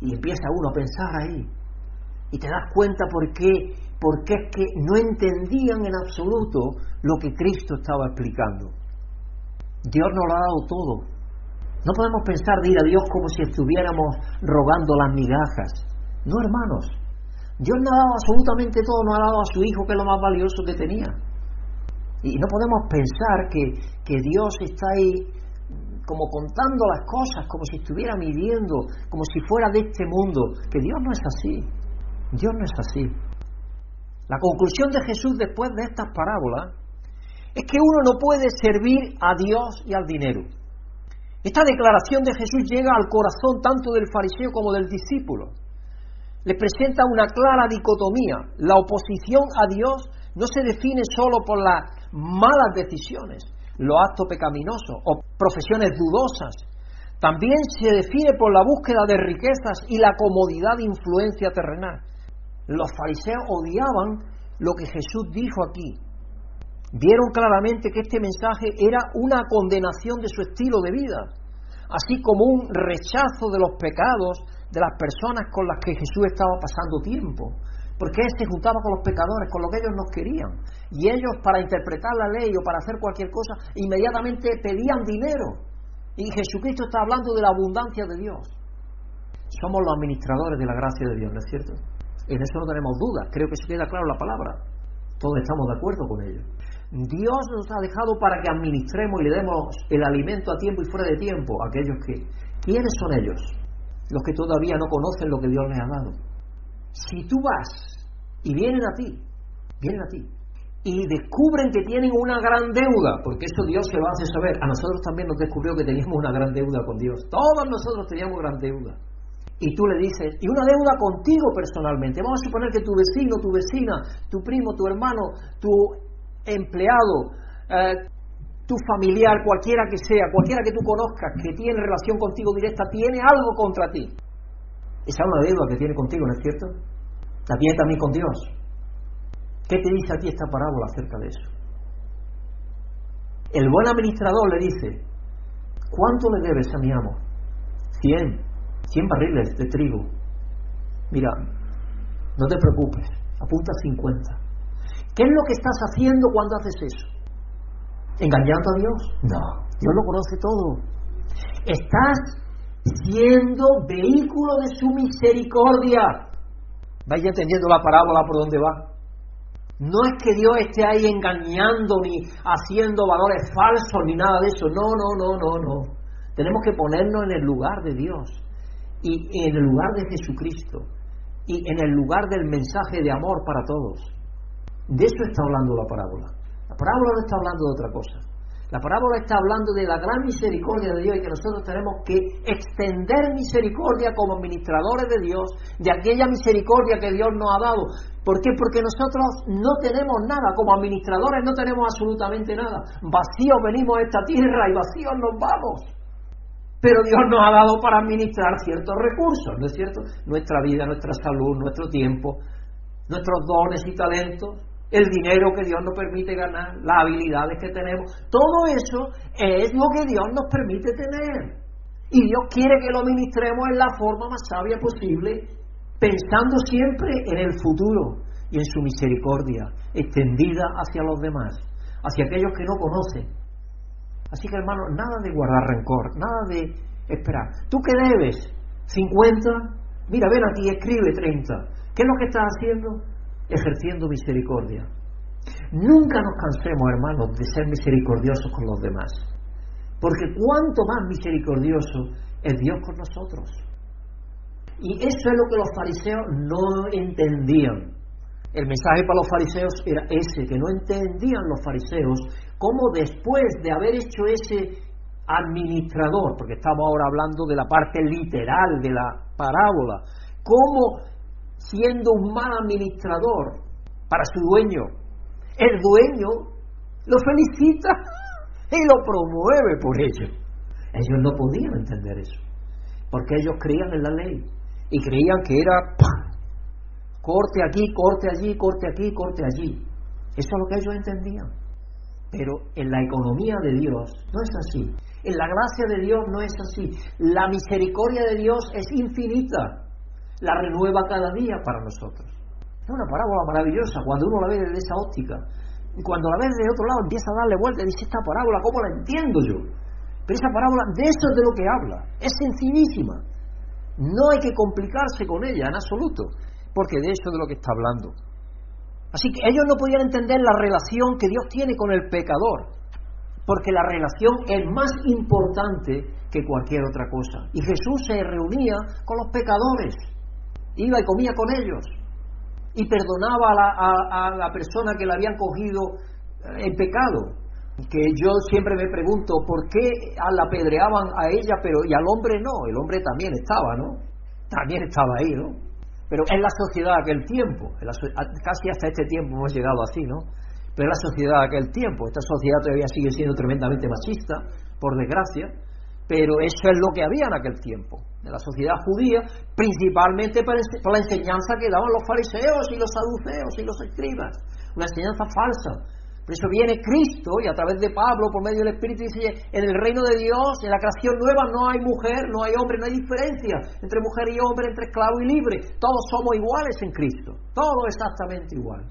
Y empieza uno a pensar ahí. Y te das cuenta por qué, porque es que no entendían en absoluto lo que Cristo estaba explicando. Dios nos lo ha dado todo. No podemos pensar de ir a Dios como si estuviéramos rogando las migajas. No, hermanos. Dios nos ha dado absolutamente todo, nos ha dado a su Hijo, que es lo más valioso que tenía. Y no podemos pensar que, que Dios está ahí como contando las cosas, como si estuviera midiendo, como si fuera de este mundo, que Dios no es así. Dios no es así. La conclusión de Jesús después de estas parábolas es que uno no puede servir a Dios y al dinero. Esta declaración de Jesús llega al corazón tanto del fariseo como del discípulo. Le presenta una clara dicotomía. La oposición a Dios no se define solo por las malas decisiones, los actos pecaminosos o profesiones dudosas. También se define por la búsqueda de riquezas y la comodidad de influencia terrenal. Los fariseos odiaban lo que Jesús dijo aquí. Vieron claramente que este mensaje era una condenación de su estilo de vida, así como un rechazo de los pecados de las personas con las que Jesús estaba pasando tiempo porque él se juntaba con los pecadores, con lo que ellos no querían. Y ellos, para interpretar la ley o para hacer cualquier cosa, inmediatamente pedían dinero. Y Jesucristo está hablando de la abundancia de Dios. Somos los administradores de la gracia de Dios, ¿no es cierto? En eso no tenemos dudas, creo que se queda claro la palabra. Todos estamos de acuerdo con ello. Dios nos ha dejado para que administremos y le demos el alimento a tiempo y fuera de tiempo a aquellos que... ¿Quiénes son ellos? Los que todavía no conocen lo que Dios les ha dado. Si tú vas y vienen a ti, vienen a ti, y descubren que tienen una gran deuda, porque eso Dios se lo hace saber. A nosotros también nos descubrió que teníamos una gran deuda con Dios. Todos nosotros teníamos gran deuda. Y tú le dices, y una deuda contigo personalmente. Vamos a suponer que tu vecino, tu vecina, tu primo, tu hermano, tu empleado, eh, tu familiar, cualquiera que sea, cualquiera que tú conozcas, que tiene relación contigo directa, tiene algo contra ti. Esa es una deuda que tiene contigo, ¿no es cierto? La tiene también con Dios. ¿Qué te dice aquí esta parábola acerca de eso? El buen administrador le dice, ¿cuánto le debes a mi amo? Cien, cien barriles de trigo. Mira, no te preocupes, apunta cincuenta. ¿Qué es lo que estás haciendo cuando haces eso? ¿Engañando a Dios? No, Dios lo conoce todo. Estás siendo vehículo de su misericordia. Vaya entendiendo la parábola por dónde va. No es que Dios esté ahí engañando ni haciendo valores falsos ni nada de eso. No, no, no, no, no. Tenemos que ponernos en el lugar de Dios y en el lugar de Jesucristo y en el lugar del mensaje de amor para todos. De eso está hablando la parábola. La parábola no está hablando de otra cosa. La parábola está hablando de la gran misericordia de Dios y que nosotros tenemos que extender misericordia como administradores de Dios, de aquella misericordia que Dios nos ha dado. ¿Por qué? Porque nosotros no tenemos nada, como administradores no tenemos absolutamente nada. Vacíos venimos a esta tierra y vacíos nos vamos. Pero Dios nos ha dado para administrar ciertos recursos, ¿no es cierto? Nuestra vida, nuestra salud, nuestro tiempo, nuestros dones y talentos, el dinero que Dios nos permite ganar, las habilidades que tenemos, todo eso es lo que Dios nos permite tener. Y Dios quiere que lo ministremos en la forma más sabia posible, pensando siempre en el futuro y en su misericordia extendida hacia los demás, hacia aquellos que no conocen. Así que hermano, nada de guardar rencor, nada de esperar. ¿Tú qué debes? ¿50? Mira, ven aquí, escribe 30. ¿Qué es lo que estás haciendo? Ejerciendo misericordia. Nunca nos cansemos, hermanos, de ser misericordiosos con los demás. Porque cuanto más misericordioso es Dios con nosotros. Y eso es lo que los fariseos no entendían. El mensaje para los fariseos era ese, que no entendían los fariseos cómo después de haber hecho ese administrador, porque estamos ahora hablando de la parte literal de la parábola, cómo siendo un mal administrador para su dueño, el dueño lo felicita y lo promueve por ello. Ellos no podían entender eso, porque ellos creían en la ley y creían que era corte aquí, corte allí, corte aquí, corte allí. Eso es lo que ellos entendían. Pero en la economía de Dios no es así. En la gracia de Dios no es así. La misericordia de Dios es infinita. La renueva cada día para nosotros. Es una parábola maravillosa cuando uno la ve desde esa óptica. Y cuando la ve desde otro lado empieza a darle vuelta y dice, esta parábola, ¿cómo la entiendo yo? Pero esa parábola, de eso es de lo que habla. Es sencillísima. No hay que complicarse con ella en absoluto porque de eso es de lo que está hablando. Así que ellos no podían entender la relación que Dios tiene con el pecador, porque la relación es más importante que cualquier otra cosa. Y Jesús se reunía con los pecadores, iba y comía con ellos, y perdonaba a la, a la persona que le habían cogido eh, en pecado. Que yo siempre me pregunto por qué la apedreaban a ella, pero y al hombre no. El hombre también estaba, ¿no? También estaba ahí, ¿no? Pero es la sociedad de aquel tiempo, casi hasta este tiempo hemos llegado así, ¿no? Pero es la sociedad de aquel tiempo, esta sociedad todavía sigue siendo tremendamente machista, por desgracia, pero eso es lo que había en aquel tiempo, en la sociedad judía, principalmente por la enseñanza que daban los fariseos y los saduceos y los escribas, una enseñanza falsa, por eso viene Cristo y a través de Pablo, por medio del Espíritu, dice, en el reino de Dios, en la creación nueva, no hay mujer, no hay hombre, no hay diferencia entre mujer y hombre, entre esclavo y libre. Todos somos iguales en Cristo, todo exactamente igual.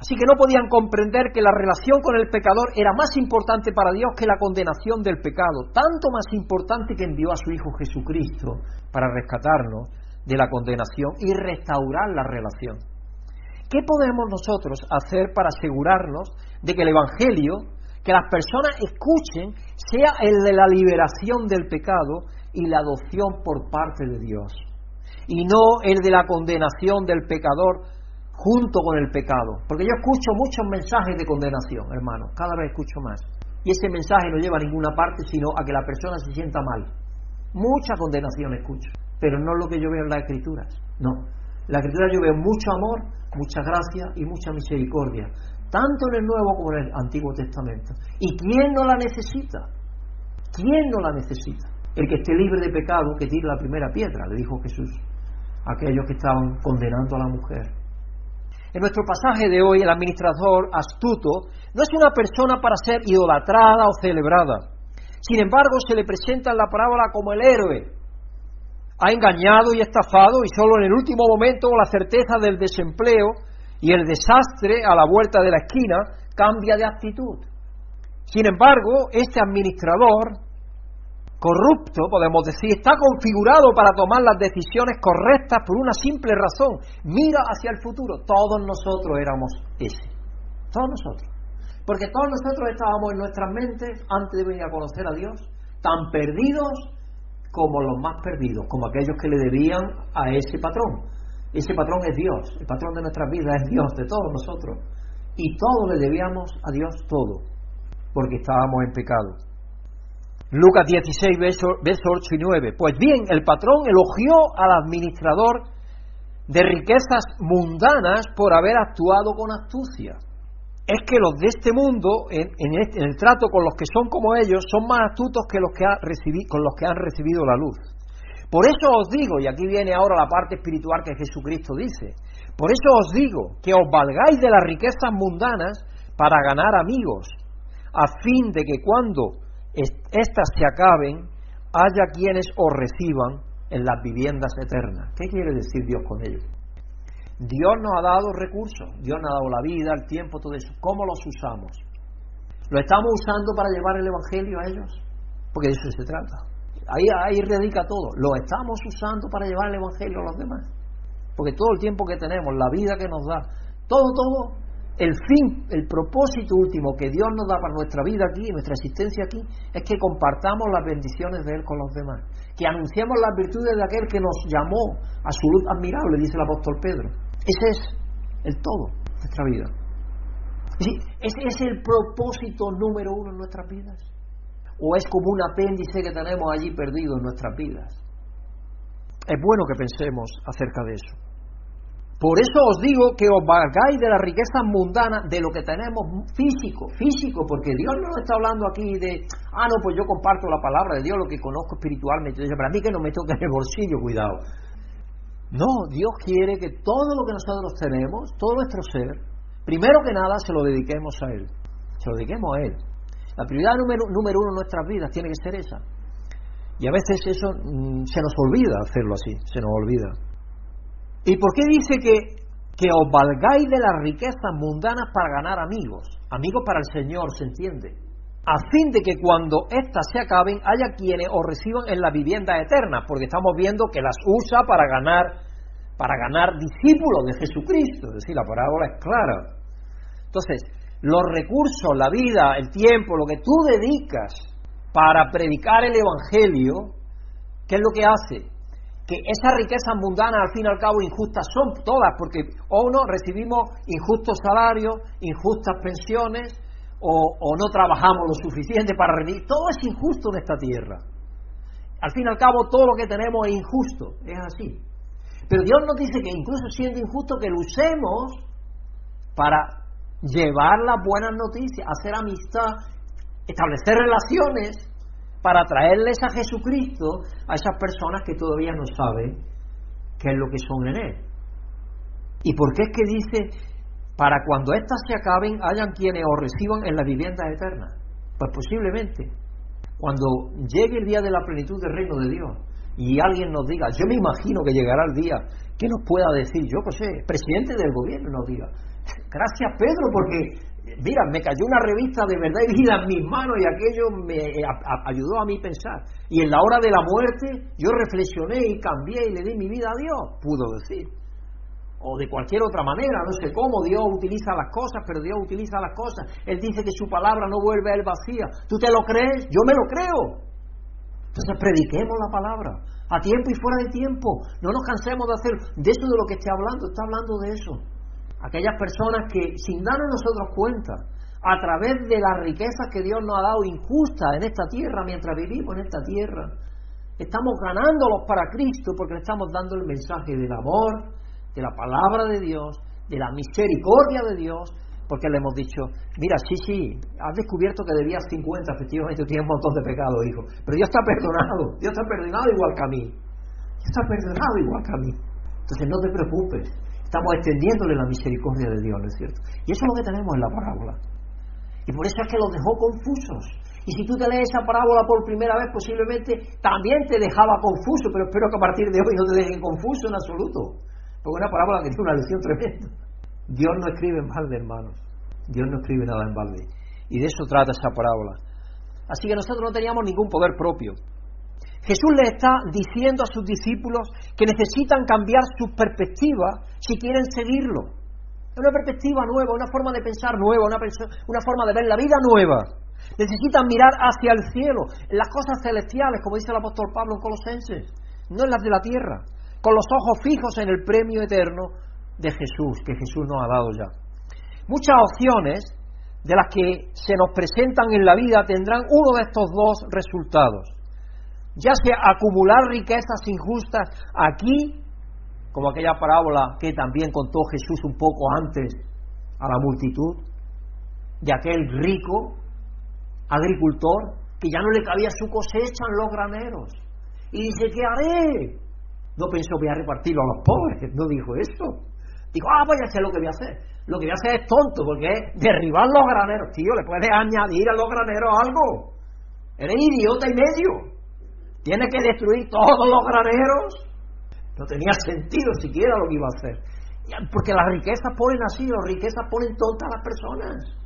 Así que no podían comprender que la relación con el pecador era más importante para Dios que la condenación del pecado, tanto más importante que envió a su Hijo Jesucristo para rescatarnos de la condenación y restaurar la relación. ¿Qué podemos nosotros hacer para asegurarnos de que el Evangelio, que las personas escuchen, sea el de la liberación del pecado y la adopción por parte de Dios? Y no el de la condenación del pecador junto con el pecado. Porque yo escucho muchos mensajes de condenación, hermano, cada vez escucho más. Y ese mensaje no lleva a ninguna parte, sino a que la persona se sienta mal. Mucha condenación escucho, pero no es lo que yo veo en las escrituras. No. En la escritura yo veo mucho amor, mucha gracia y mucha misericordia, tanto en el Nuevo como en el Antiguo Testamento. ¿Y quién no la necesita? ¿Quién no la necesita? El que esté libre de pecado, que tire la primera piedra, le dijo Jesús a aquellos que estaban condenando a la mujer. En nuestro pasaje de hoy, el administrador astuto no es una persona para ser idolatrada o celebrada. Sin embargo, se le presenta en la parábola como el héroe, ha engañado y estafado y solo en el último momento la certeza del desempleo y el desastre a la vuelta de la esquina cambia de actitud. Sin embargo, este administrador corrupto, podemos decir, está configurado para tomar las decisiones correctas por una simple razón. Mira hacia el futuro. Todos nosotros éramos ese. Todos nosotros. Porque todos nosotros estábamos en nuestras mentes, antes de venir a conocer a Dios, tan perdidos como los más perdidos, como aquellos que le debían a ese patrón. Ese patrón es Dios, el patrón de nuestras vidas es Dios, de todos nosotros. Y todos le debíamos a Dios todo, porque estábamos en pecado. Lucas 16, versos 8 y 9. Pues bien, el patrón elogió al administrador de riquezas mundanas por haber actuado con astucia es que los de este mundo, este, en, el trato con los que son como ellos, son más astutos que los que con los que han recibido la luz. Por eso os digo, y aquí viene ahora la parte espiritual que Jesucristo dice, por eso os digo que os valgáis de las riquezas mundanas para ganar amigos, a fin de que cuando éstas se acaben, haya quienes os reciban en las viviendas eternas. ¿Qué quiere decir Dios con ello? Dios nos ha dado recursos, Dios nos ha dado la vida, el tiempo, todo eso. ¿Cómo los usamos? ¿Lo estamos usando para llevar el Evangelio a ellos? Porque de eso se trata. Ahí, ahí radica todo. ¿Lo estamos usando para llevar el Evangelio a los demás? Porque todo el tiempo que tenemos, la vida que nos da, todo, todo, el fin, el propósito último que Dios nos da para nuestra vida aquí, nuestra existencia aquí, es que compartamos las bendiciones de Él con los demás. Que anunciemos las virtudes de aquel que nos llamó a su luz admirable, dice el apóstol Pedro. Ese es el todo de nuestra vida. ¿Ese es el propósito número uno en nuestras vidas? ¿O es como un apéndice que tenemos allí perdido en nuestras vidas? Es bueno que pensemos acerca de eso. Por eso os digo que os valgáis de las riquezas mundanas, de lo que tenemos físico, físico, porque Dios no está hablando aquí de, ah, no, pues yo comparto la palabra de Dios, lo que conozco espiritualmente. Para mí que no me toque en el bolsillo, cuidado. No, Dios quiere que todo lo que nosotros tenemos, todo nuestro ser, primero que nada se lo dediquemos a Él. Se lo dediquemos a Él. La prioridad número, número uno en nuestras vidas tiene que ser esa. Y a veces eso mm, se nos olvida hacerlo así, se nos olvida. ¿Y por qué dice que, que os valgáis de las riquezas mundanas para ganar amigos? Amigos para el Señor, ¿se entiende? a fin de que cuando éstas se acaben haya quienes os reciban en la vivienda eterna, porque estamos viendo que las usa para ganar para ganar discípulos de Jesucristo, es decir, la parábola es clara. Entonces, los recursos, la vida, el tiempo, lo que tú dedicas para predicar el evangelio, ¿qué es lo que hace? Que esas riquezas mundanas, al fin y al cabo, injustas son todas, porque o no recibimos injustos salarios, injustas pensiones, o, no trabajamos lo suficiente para rendir. Todo es injusto en esta tierra. Al fin y al cabo, todo lo que tenemos es injusto, es así. Pero Dios nos dice que incluso siendo injusto, que lo para llevar las buenas noticias, hacer amistad, establecer relaciones para traerles a Jesucristo a esas personas que todavía no saben qué es lo que son en Él. ¿Y por qué es que dice para cuando éstas se acaben hayan quienes os reciban en la vivienda eterna. Pues posiblemente, cuando llegue el día de la plenitud del reino de Dios y alguien nos diga, yo me imagino que llegará el día, que nos pueda decir? Yo, pues, eh, presidente del gobierno nos diga, gracias Pedro, porque, mira, me cayó una revista de verdad y vida en mis manos y aquello me eh, ayudó a mí pensar. Y en la hora de la muerte yo reflexioné y cambié y le di mi vida a Dios, pudo decir o de cualquier otra manera, no sé cómo Dios utiliza las cosas, pero Dios utiliza las cosas. Él dice que su palabra no vuelve a él vacía. ¿Tú te lo crees? Yo me lo creo. Entonces prediquemos la palabra, a tiempo y fuera de tiempo. No nos cansemos de hacer de eso de lo que esté hablando, está hablando de eso. Aquellas personas que, sin darnos nosotros cuenta, a través de las riquezas que Dios nos ha dado injustas en esta tierra, mientras vivimos en esta tierra, estamos ganándolos para Cristo porque le estamos dando el mensaje del amor, de la palabra de Dios, de la misericordia de Dios, porque le hemos dicho, mira, sí, sí, has descubierto que debías 50, efectivamente tienes un montón de pecados, hijo, pero Dios está perdonado, Dios está perdonado igual que a mí, Dios está perdonado igual que a mí. Entonces no te preocupes, estamos extendiéndole la misericordia de Dios, ¿no es cierto? Y eso es lo que tenemos en la parábola. Y por eso es que los dejó confusos. Y si tú te lees esa parábola por primera vez, posiblemente también te dejaba confuso, pero espero que a partir de hoy no te dejen confuso en absoluto. Porque una parábola que tiene una lección tremenda. Dios no escribe en balde, hermanos. Dios no escribe nada en balde. Y de eso trata esa parábola. Así que nosotros no teníamos ningún poder propio. Jesús le está diciendo a sus discípulos que necesitan cambiar su perspectiva si quieren seguirlo. Es una perspectiva nueva, una forma de pensar nueva, una, una forma de ver la vida nueva. Necesitan mirar hacia el cielo, en las cosas celestiales, como dice el apóstol Pablo en Colosenses, no en las de la tierra con los ojos fijos en el premio eterno de Jesús, que Jesús nos ha dado ya. Muchas opciones de las que se nos presentan en la vida tendrán uno de estos dos resultados. Ya sea acumular riquezas injustas aquí, como aquella parábola que también contó Jesús un poco antes a la multitud, de aquel rico agricultor que ya no le cabía su cosecha en los graneros Y dice, ¿qué haré? No pensó, voy a repartirlo a los pobres, no dijo eso. Dijo, ah, voy a hacer lo que voy a hacer. Lo que voy a hacer es tonto, porque es derribar los graneros. Tío, le puedes añadir a los graneros algo. Eres idiota y medio. Tienes que destruir todos los graneros. No tenía sentido siquiera lo que iba a hacer. Porque las riquezas ponen así, las riquezas ponen tontas a las personas.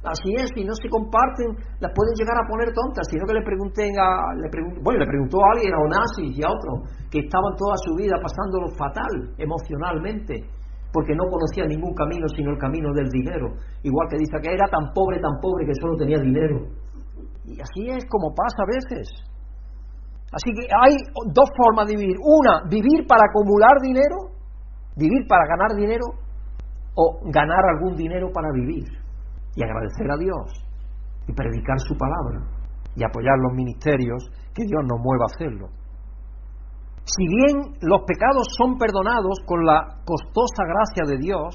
Así es, si no se comparten, las pueden llegar a poner tontas. Sino que le pregunten a. Le bueno, le preguntó a alguien, a Onassis y a otro, que estaban toda su vida pasándolo fatal emocionalmente, porque no conocía ningún camino sino el camino del dinero. Igual que dice que era tan pobre, tan pobre que solo tenía dinero. Y así es como pasa a veces. Así que hay dos formas de vivir. Una, vivir para acumular dinero, vivir para ganar dinero, o ganar algún dinero para vivir y agradecer a Dios y predicar su palabra y apoyar los ministerios que Dios nos mueva a hacerlo. Si bien los pecados son perdonados con la costosa gracia de Dios,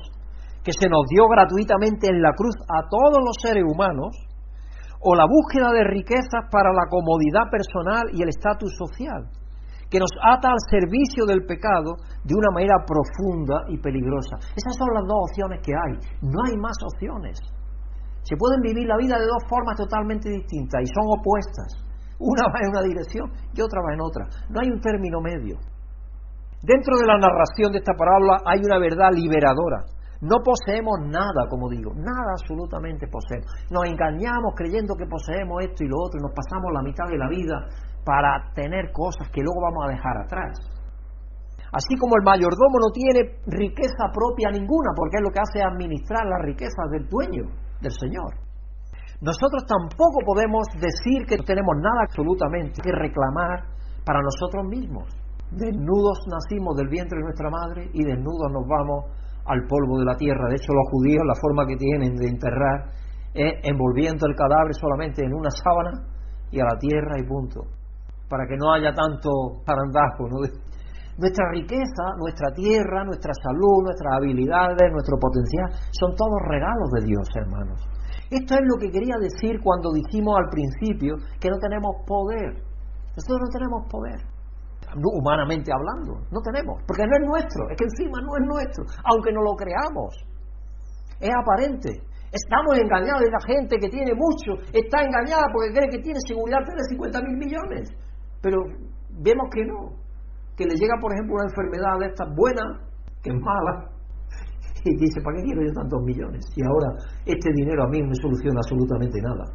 que se nos dio gratuitamente en la cruz a todos los seres humanos, o la búsqueda de riquezas para la comodidad personal y el estatus social, que nos ata al servicio del pecado de una manera profunda y peligrosa. Esas son las dos opciones que hay, no hay más opciones. Se pueden vivir la vida de dos formas totalmente distintas y son opuestas. Una va en una dirección y otra va en otra. No hay un término medio. Dentro de la narración de esta parábola hay una verdad liberadora. No poseemos nada, como digo, nada absolutamente poseemos. Nos engañamos creyendo que poseemos esto y lo otro y nos pasamos la mitad de la vida para tener cosas que luego vamos a dejar atrás. Así como el mayordomo no tiene riqueza propia ninguna, porque es lo que hace administrar las riquezas del dueño del Señor. Nosotros tampoco podemos decir que no tenemos nada absolutamente que reclamar para nosotros mismos. Desnudos nacimos del vientre de nuestra madre y desnudos nos vamos al polvo de la tierra. De hecho, los judíos la forma que tienen de enterrar es envolviendo el cadáver solamente en una sábana y a la tierra y punto. Para que no haya tanto zarandajo. Nuestra riqueza, nuestra tierra, nuestra salud, nuestras habilidades, nuestro potencial, son todos regalos de Dios, hermanos. Esto es lo que quería decir cuando dijimos al principio que no tenemos poder. Nosotros no tenemos poder. Humanamente hablando, no tenemos, porque no es nuestro, es que encima no es nuestro, aunque no lo creamos. Es aparente. Estamos engañados de la gente que tiene mucho, está engañada porque cree que tiene seguridad de 50 mil millones. Pero vemos que no que le llega, por ejemplo, una enfermedad de estas buena, que es mala, y dice, ¿para qué quiero yo tantos millones? Y ahora este dinero a mí no me soluciona absolutamente nada.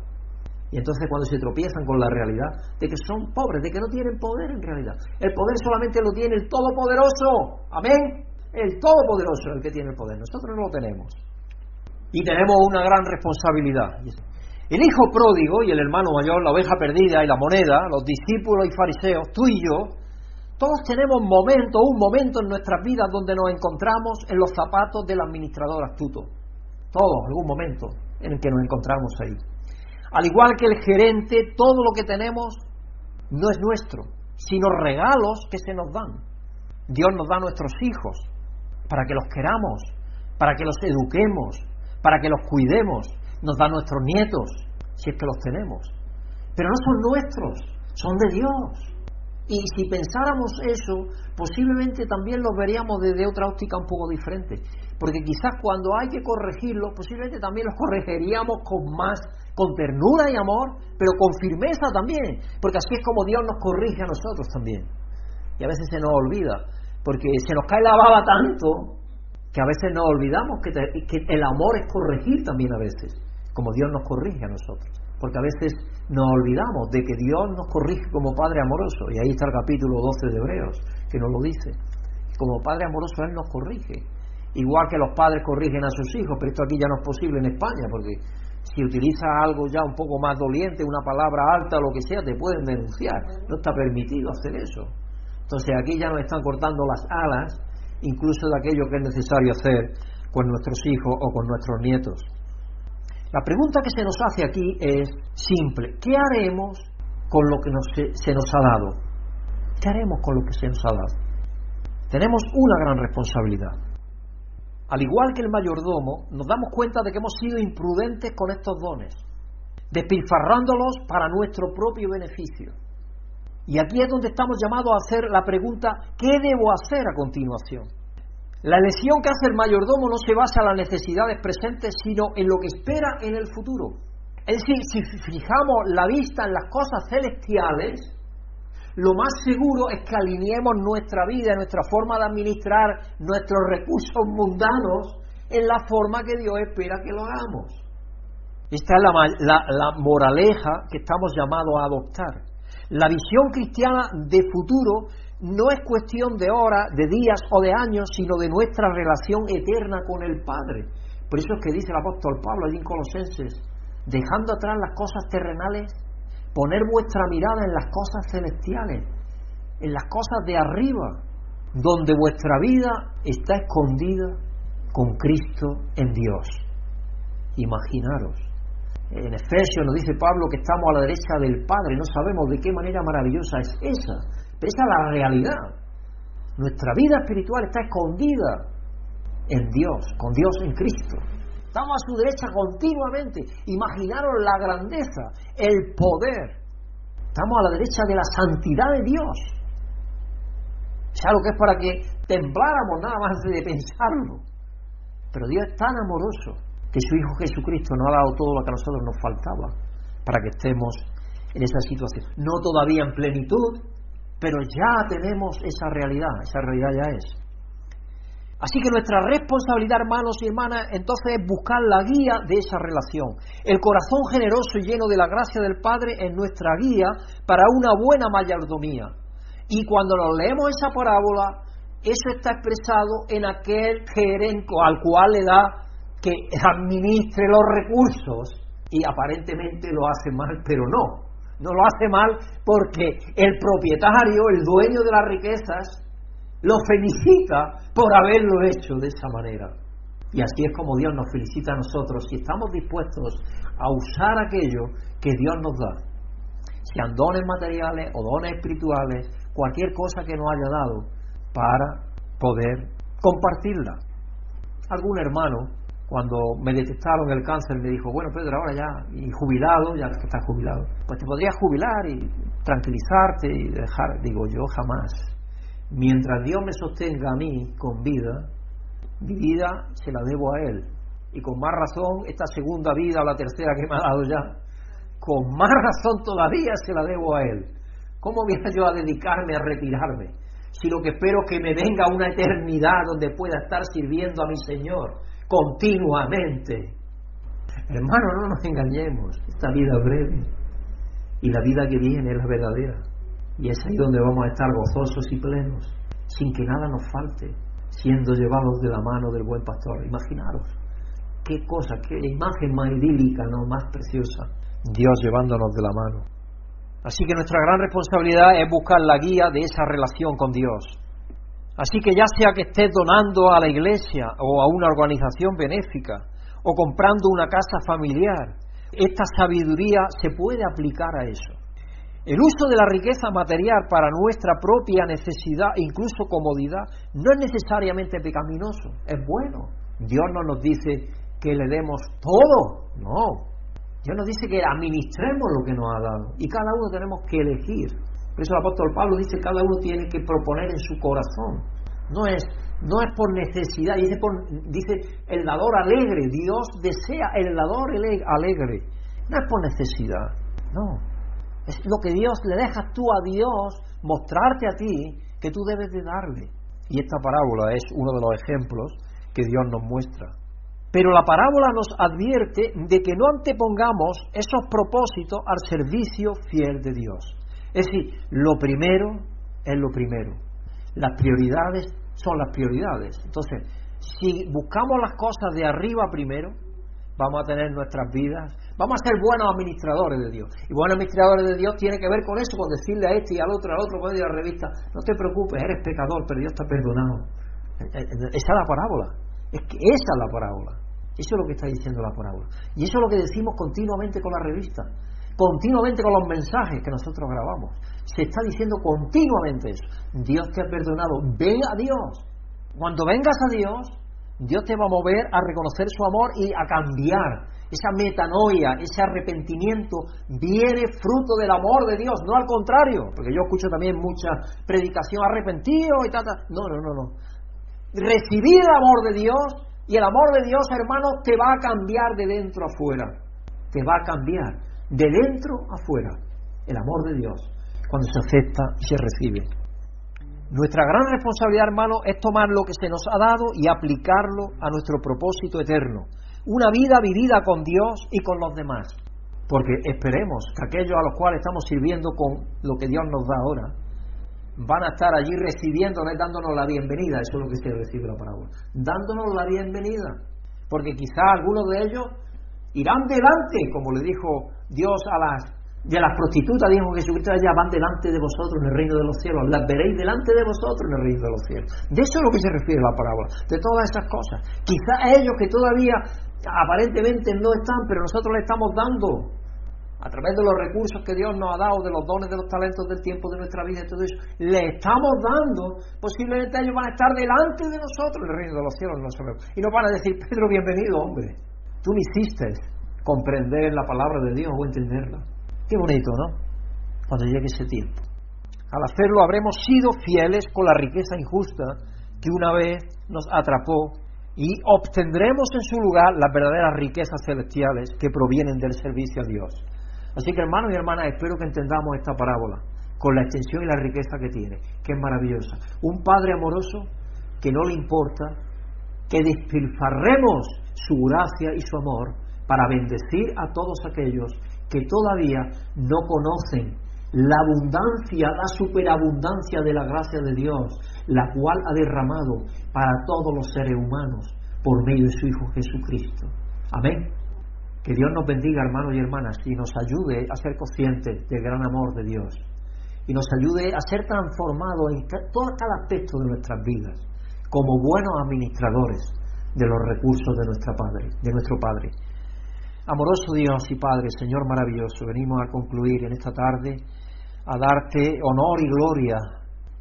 Y entonces cuando se tropiezan con la realidad de que son pobres, de que no tienen poder en realidad. El poder solamente lo tiene el Todopoderoso. Amén. El Todopoderoso es el que tiene el poder. Nosotros no lo tenemos. Y tenemos una gran responsabilidad. El hijo pródigo y el hermano mayor, la oveja perdida y la moneda, los discípulos y fariseos, tú y yo, todos tenemos momentos, un momento en nuestras vidas donde nos encontramos en los zapatos del administrador astuto. Todos, algún momento en el que nos encontramos ahí. Al igual que el gerente, todo lo que tenemos no es nuestro, sino regalos que se nos dan. Dios nos da nuestros hijos para que los queramos, para que los eduquemos, para que los cuidemos. Nos da nuestros nietos, si es que los tenemos. Pero no son nuestros, son de Dios. Y si pensáramos eso, posiblemente también lo veríamos desde otra óptica un poco diferente. Porque quizás cuando hay que corregirlo, posiblemente también los corregiríamos con más, con ternura y amor, pero con firmeza también. Porque así es como Dios nos corrige a nosotros también. Y a veces se nos olvida, porque se nos cae la baba tanto que a veces nos olvidamos que, que el amor es corregir también a veces, como Dios nos corrige a nosotros porque a veces nos olvidamos de que Dios nos corrige como Padre amoroso, y ahí está el capítulo 12 de Hebreos, que nos lo dice. Como Padre amoroso Él nos corrige, igual que los padres corrigen a sus hijos, pero esto aquí ya no es posible en España, porque si utilizas algo ya un poco más doliente, una palabra alta o lo que sea, te pueden denunciar. No está permitido hacer eso. Entonces aquí ya nos están cortando las alas, incluso de aquello que es necesario hacer con nuestros hijos o con nuestros nietos. La pregunta que se nos hace aquí es simple. ¿Qué haremos con lo que se nos ha dado? ¿Qué haremos con lo que se nos ha dado? Tenemos una gran responsabilidad. Al igual que el mayordomo, nos damos cuenta de que hemos sido imprudentes con estos dones, despilfarrándolos para nuestro propio beneficio. Y aquí es donde estamos llamados a hacer la pregunta, ¿qué debo hacer a continuación? La elección que hace el mayordomo no se basa en las necesidades presentes, sino en lo que espera en el futuro. Es decir, si fijamos la vista en las cosas celestiales, lo más seguro es que alineemos nuestra vida, nuestra forma de administrar nuestros recursos mundanos en la forma que Dios espera que lo hagamos. Esta es la, moraleja que estamos llamados a adoptar. La visión cristiana de futuro no es cuestión de horas, de días o de años, sino de nuestra relación eterna con el Padre. Por eso es que dice el apóstol Pablo allí en Colosenses, dejando atrás las cosas terrenales, poner vuestra mirada en las cosas celestiales, en las cosas de arriba, donde vuestra vida está escondida con Cristo en Dios. Imaginaros en Efesios nos dice Pablo que estamos a la derecha del Padre, no sabemos de qué manera maravillosa es esa, pero esa es la realidad. Nuestra vida espiritual está escondida en Dios, con Dios en Cristo. Estamos a su derecha continuamente. Imaginaros la grandeza, el poder. Estamos a la derecha de la santidad de Dios. sea lo que es para que tembláramos nada más de pensarlo. Pero Dios es tan amoroso que su Hijo Jesucristo nos ha dado todo lo que a nosotros nos faltaba para que estemos en esa situación. No todavía en plenitud, pero ya tenemos esa realidad, esa realidad ya es. Así que nuestra responsabilidad, hermanos y hermanas, entonces es buscar la guía de esa relación. El corazón generoso y lleno de la gracia del Padre es nuestra guía para una buena mayordomía. Y cuando nos leemos esa parábola, eso está expresado en aquel gerente al cual le da que administre los recursos y aparentemente lo hace mal, pero no. No lo hace mal porque el propietario, el dueño de las riquezas, lo felicita por haberlo hecho de esa manera. Y así es como Dios nos felicita a nosotros si estamos dispuestos a usar aquello que Dios nos da. Sean dones materiales o dones espirituales, cualquier cosa que nos haya dado para poder compartirla. Algún hermano cuando me detectaron el cáncer, me dijo, bueno, Pedro, ahora ya, y jubilado, ya que estás jubilado, pues te podrías jubilar y tranquilizarte y dejar, digo, yo jamás. Mientras Dios me sostenga a mí con vida, mi vida se la debo a Él. Y con más razón, esta segunda vida o la tercera que me ha dado ya, con más razón todavía se la debo a Él. ¿Cómo voy yo a dedicarme a retirarme? Si lo que espero es que me venga una eternidad donde pueda estar sirviendo a mi Señor continuamente. Hermano, no nos engañemos, esta vida es breve y la vida que viene es la verdadera. Y es ahí donde vamos a estar gozosos y plenos, sin que nada nos falte, siendo llevados de la mano del buen pastor. Imaginaros, qué cosa, qué imagen más idílica, ¿no? más preciosa, Dios llevándonos de la mano. Así que nuestra gran responsabilidad es buscar la guía de esa relación con Dios. Así que ya sea que estés donando a la iglesia o a una organización benéfica o comprando una casa familiar, esta sabiduría se puede aplicar a eso. El uso de la riqueza material para nuestra propia necesidad incluso comodidad no es necesariamente pecaminoso, es bueno. Dios no nos dice que le demos todo, no. Dios nos dice que administremos lo que nos ha dado y cada uno tenemos que elegir por eso el apóstol Pablo dice que cada uno tiene que proponer en su corazón. No es, no es por necesidad, dice, dice el dador alegre, Dios desea el dador alegre. No es por necesidad, no. Es lo que Dios le dejas tú a Dios mostrarte a ti que tú debes de darle. Y esta parábola es uno de los ejemplos que Dios nos muestra. Pero la parábola nos advierte de que no antepongamos esos propósitos al servicio fiel de Dios. Es decir, lo primero es lo primero. Las prioridades son las prioridades. Entonces, si buscamos las cosas de arriba primero, vamos a tener nuestras vidas, vamos a ser buenos administradores de Dios. Y buenos administradores de Dios tiene que ver con eso, con decirle a este y al otro, al otro, a la revista, no te preocupes, eres pecador, pero Dios te ha perdonado. Eh, eh, eh, esa es la parábola. Es que esa es la parábola. Eso es lo que está diciendo la parábola. Y eso es lo que decimos continuamente con la revista continuamente con los mensajes que nosotros grabamos. Se está diciendo continuamente eso. Dios te ha perdonado. Ven a Dios. Cuando vengas a Dios, Dios te va a mover a reconocer su amor y a cambiar esa metanoia, ese arrepentimiento, viene fruto del amor de Dios, no al contrario, porque yo escucho también mucha predicación arrepentido y tal, no, no, no, no. Recibir el amor de Dios y el amor de Dios, hermano, te va a cambiar de dentro afuera, te va a cambiar de dentro afuera, el amor de Dios, cuando se acepta y se recibe. Nuestra gran responsabilidad, hermano, es tomar lo que se nos ha dado y aplicarlo a nuestro propósito eterno una vida vivida con Dios y con los demás. Porque esperemos que aquellos a los cuales estamos sirviendo con lo que Dios nos da ahora, van a estar allí recibiéndonos, dándonos la bienvenida, eso es lo que se recibe la parábola, dándonos la bienvenida. Porque quizá algunos de ellos irán delante, como le dijo Dios a las de las prostitutas, dijo Jesucristo, ellas van delante de vosotros en el reino de los cielos, las veréis delante de vosotros en el reino de los cielos. De eso es lo que se refiere la parábola, de todas esas cosas. Quizá ellos que todavía aparentemente no están, pero nosotros le estamos dando a través de los recursos que Dios nos ha dado, de los dones, de los talentos del tiempo de nuestra vida y todo eso, le estamos dando, posiblemente ellos van a estar delante de nosotros el reino de los cielos, no. Y nos van a decir, Pedro, bienvenido, hombre. Tú me hiciste comprender la palabra de Dios o entenderla. Qué bonito, ¿no? Cuando llegue ese tiempo. Al hacerlo habremos sido fieles con la riqueza injusta que una vez nos atrapó y obtendremos en su lugar las verdaderas riquezas celestiales que provienen del servicio a Dios. Así que hermanos y hermanas, espero que entendamos esta parábola con la extensión y la riqueza que tiene, que es maravillosa. Un Padre amoroso que no le importa que despilfarremos su gracia y su amor para bendecir a todos aquellos que todavía no conocen la abundancia, la superabundancia de la gracia de Dios, la cual ha derramado para todos los seres humanos por medio de su Hijo Jesucristo. Amén. Que Dios nos bendiga, hermanos y hermanas, y nos ayude a ser conscientes del gran amor de Dios, y nos ayude a ser transformados en todo cada aspecto de nuestras vidas, como buenos administradores de los recursos de, nuestra padre, de nuestro Padre. Amoroso Dios y Padre, Señor maravilloso, venimos a concluir en esta tarde a darte honor y gloria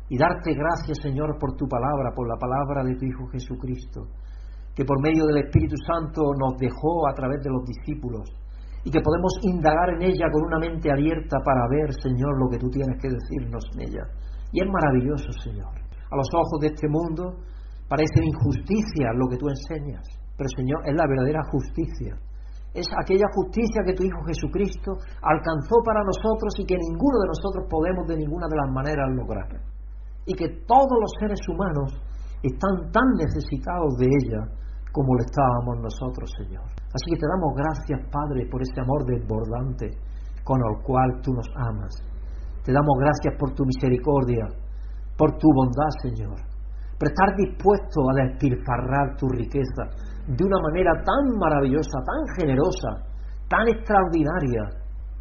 y darte gracias, Señor, por tu palabra, por la palabra de tu Hijo Jesucristo, que por medio del Espíritu Santo nos dejó a través de los discípulos y que podemos indagar en ella con una mente abierta para ver, Señor, lo que tú tienes que decirnos en ella. Y es maravilloso, Señor. A los ojos de este mundo parece injusticia lo que tú enseñas, pero, Señor, es la verdadera justicia es aquella justicia que tu Hijo Jesucristo alcanzó para nosotros y que ninguno de nosotros podemos de ninguna de las maneras lograr. Y que todos los seres humanos están tan necesitados de ella como lo estábamos nosotros, Señor. Así que te damos gracias, Padre, por ese amor desbordante con el cual tú nos amas. Te damos gracias por tu misericordia, por tu bondad, Señor. Por estar dispuesto a despilfarrar tu riqueza de una manera tan maravillosa, tan generosa, tan extraordinaria,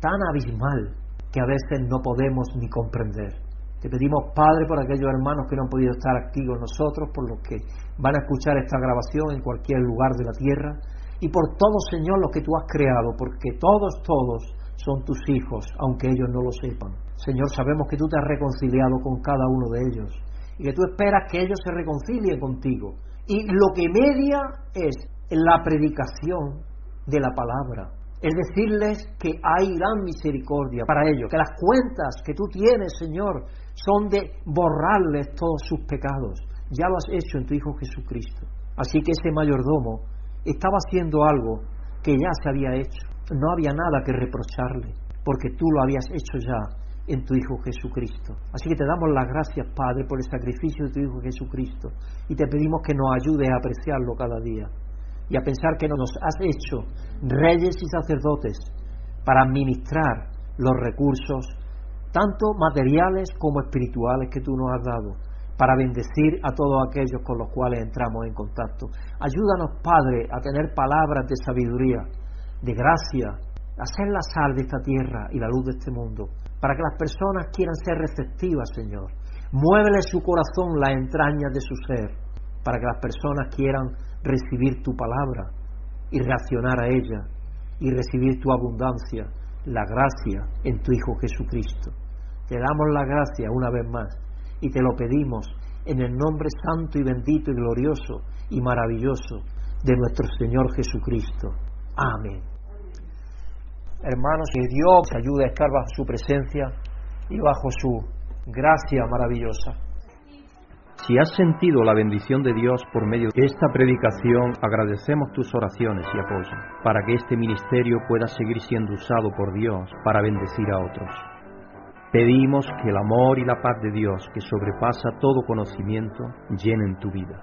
tan abismal, que a veces no podemos ni comprender. Te pedimos, Padre, por aquellos hermanos que no han podido estar aquí con nosotros, por los que van a escuchar esta grabación en cualquier lugar de la tierra, y por todos, Señor, los que tú has creado, porque todos, todos son tus hijos, aunque ellos no lo sepan. Señor, sabemos que tú te has reconciliado con cada uno de ellos, y que tú esperas que ellos se reconcilien contigo, y lo que media es la predicación de la palabra. Es decirles que hay gran misericordia para ellos, que las cuentas que tú tienes, Señor, son de borrarles todos sus pecados. Ya lo has hecho en tu Hijo Jesucristo. Así que ese mayordomo estaba haciendo algo que ya se había hecho. No había nada que reprocharle, porque tú lo habías hecho ya en tu Hijo Jesucristo. Así que te damos las gracias, Padre, por el sacrificio de tu Hijo Jesucristo y te pedimos que nos ayudes a apreciarlo cada día y a pensar que nos has hecho reyes y sacerdotes para administrar los recursos, tanto materiales como espirituales que tú nos has dado, para bendecir a todos aquellos con los cuales entramos en contacto. Ayúdanos, Padre, a tener palabras de sabiduría, de gracia, a ser la sal de esta tierra y la luz de este mundo, para que las personas quieran ser receptivas, Señor. Muévele su corazón, las entrañas de su ser, para que las personas quieran recibir tu palabra y reaccionar a ella y recibir tu abundancia, la gracia en tu Hijo Jesucristo. Te damos la gracia una vez más y te lo pedimos en el nombre santo y bendito y glorioso y maravilloso de nuestro Señor Jesucristo. Amén. Hermanos, que Dios ayude a estar bajo su presencia y bajo su gracia maravillosa. Si has sentido la bendición de Dios por medio de esta predicación, agradecemos tus oraciones y apoyo para que este ministerio pueda seguir siendo usado por Dios para bendecir a otros. Pedimos que el amor y la paz de Dios, que sobrepasa todo conocimiento, llenen tu vida.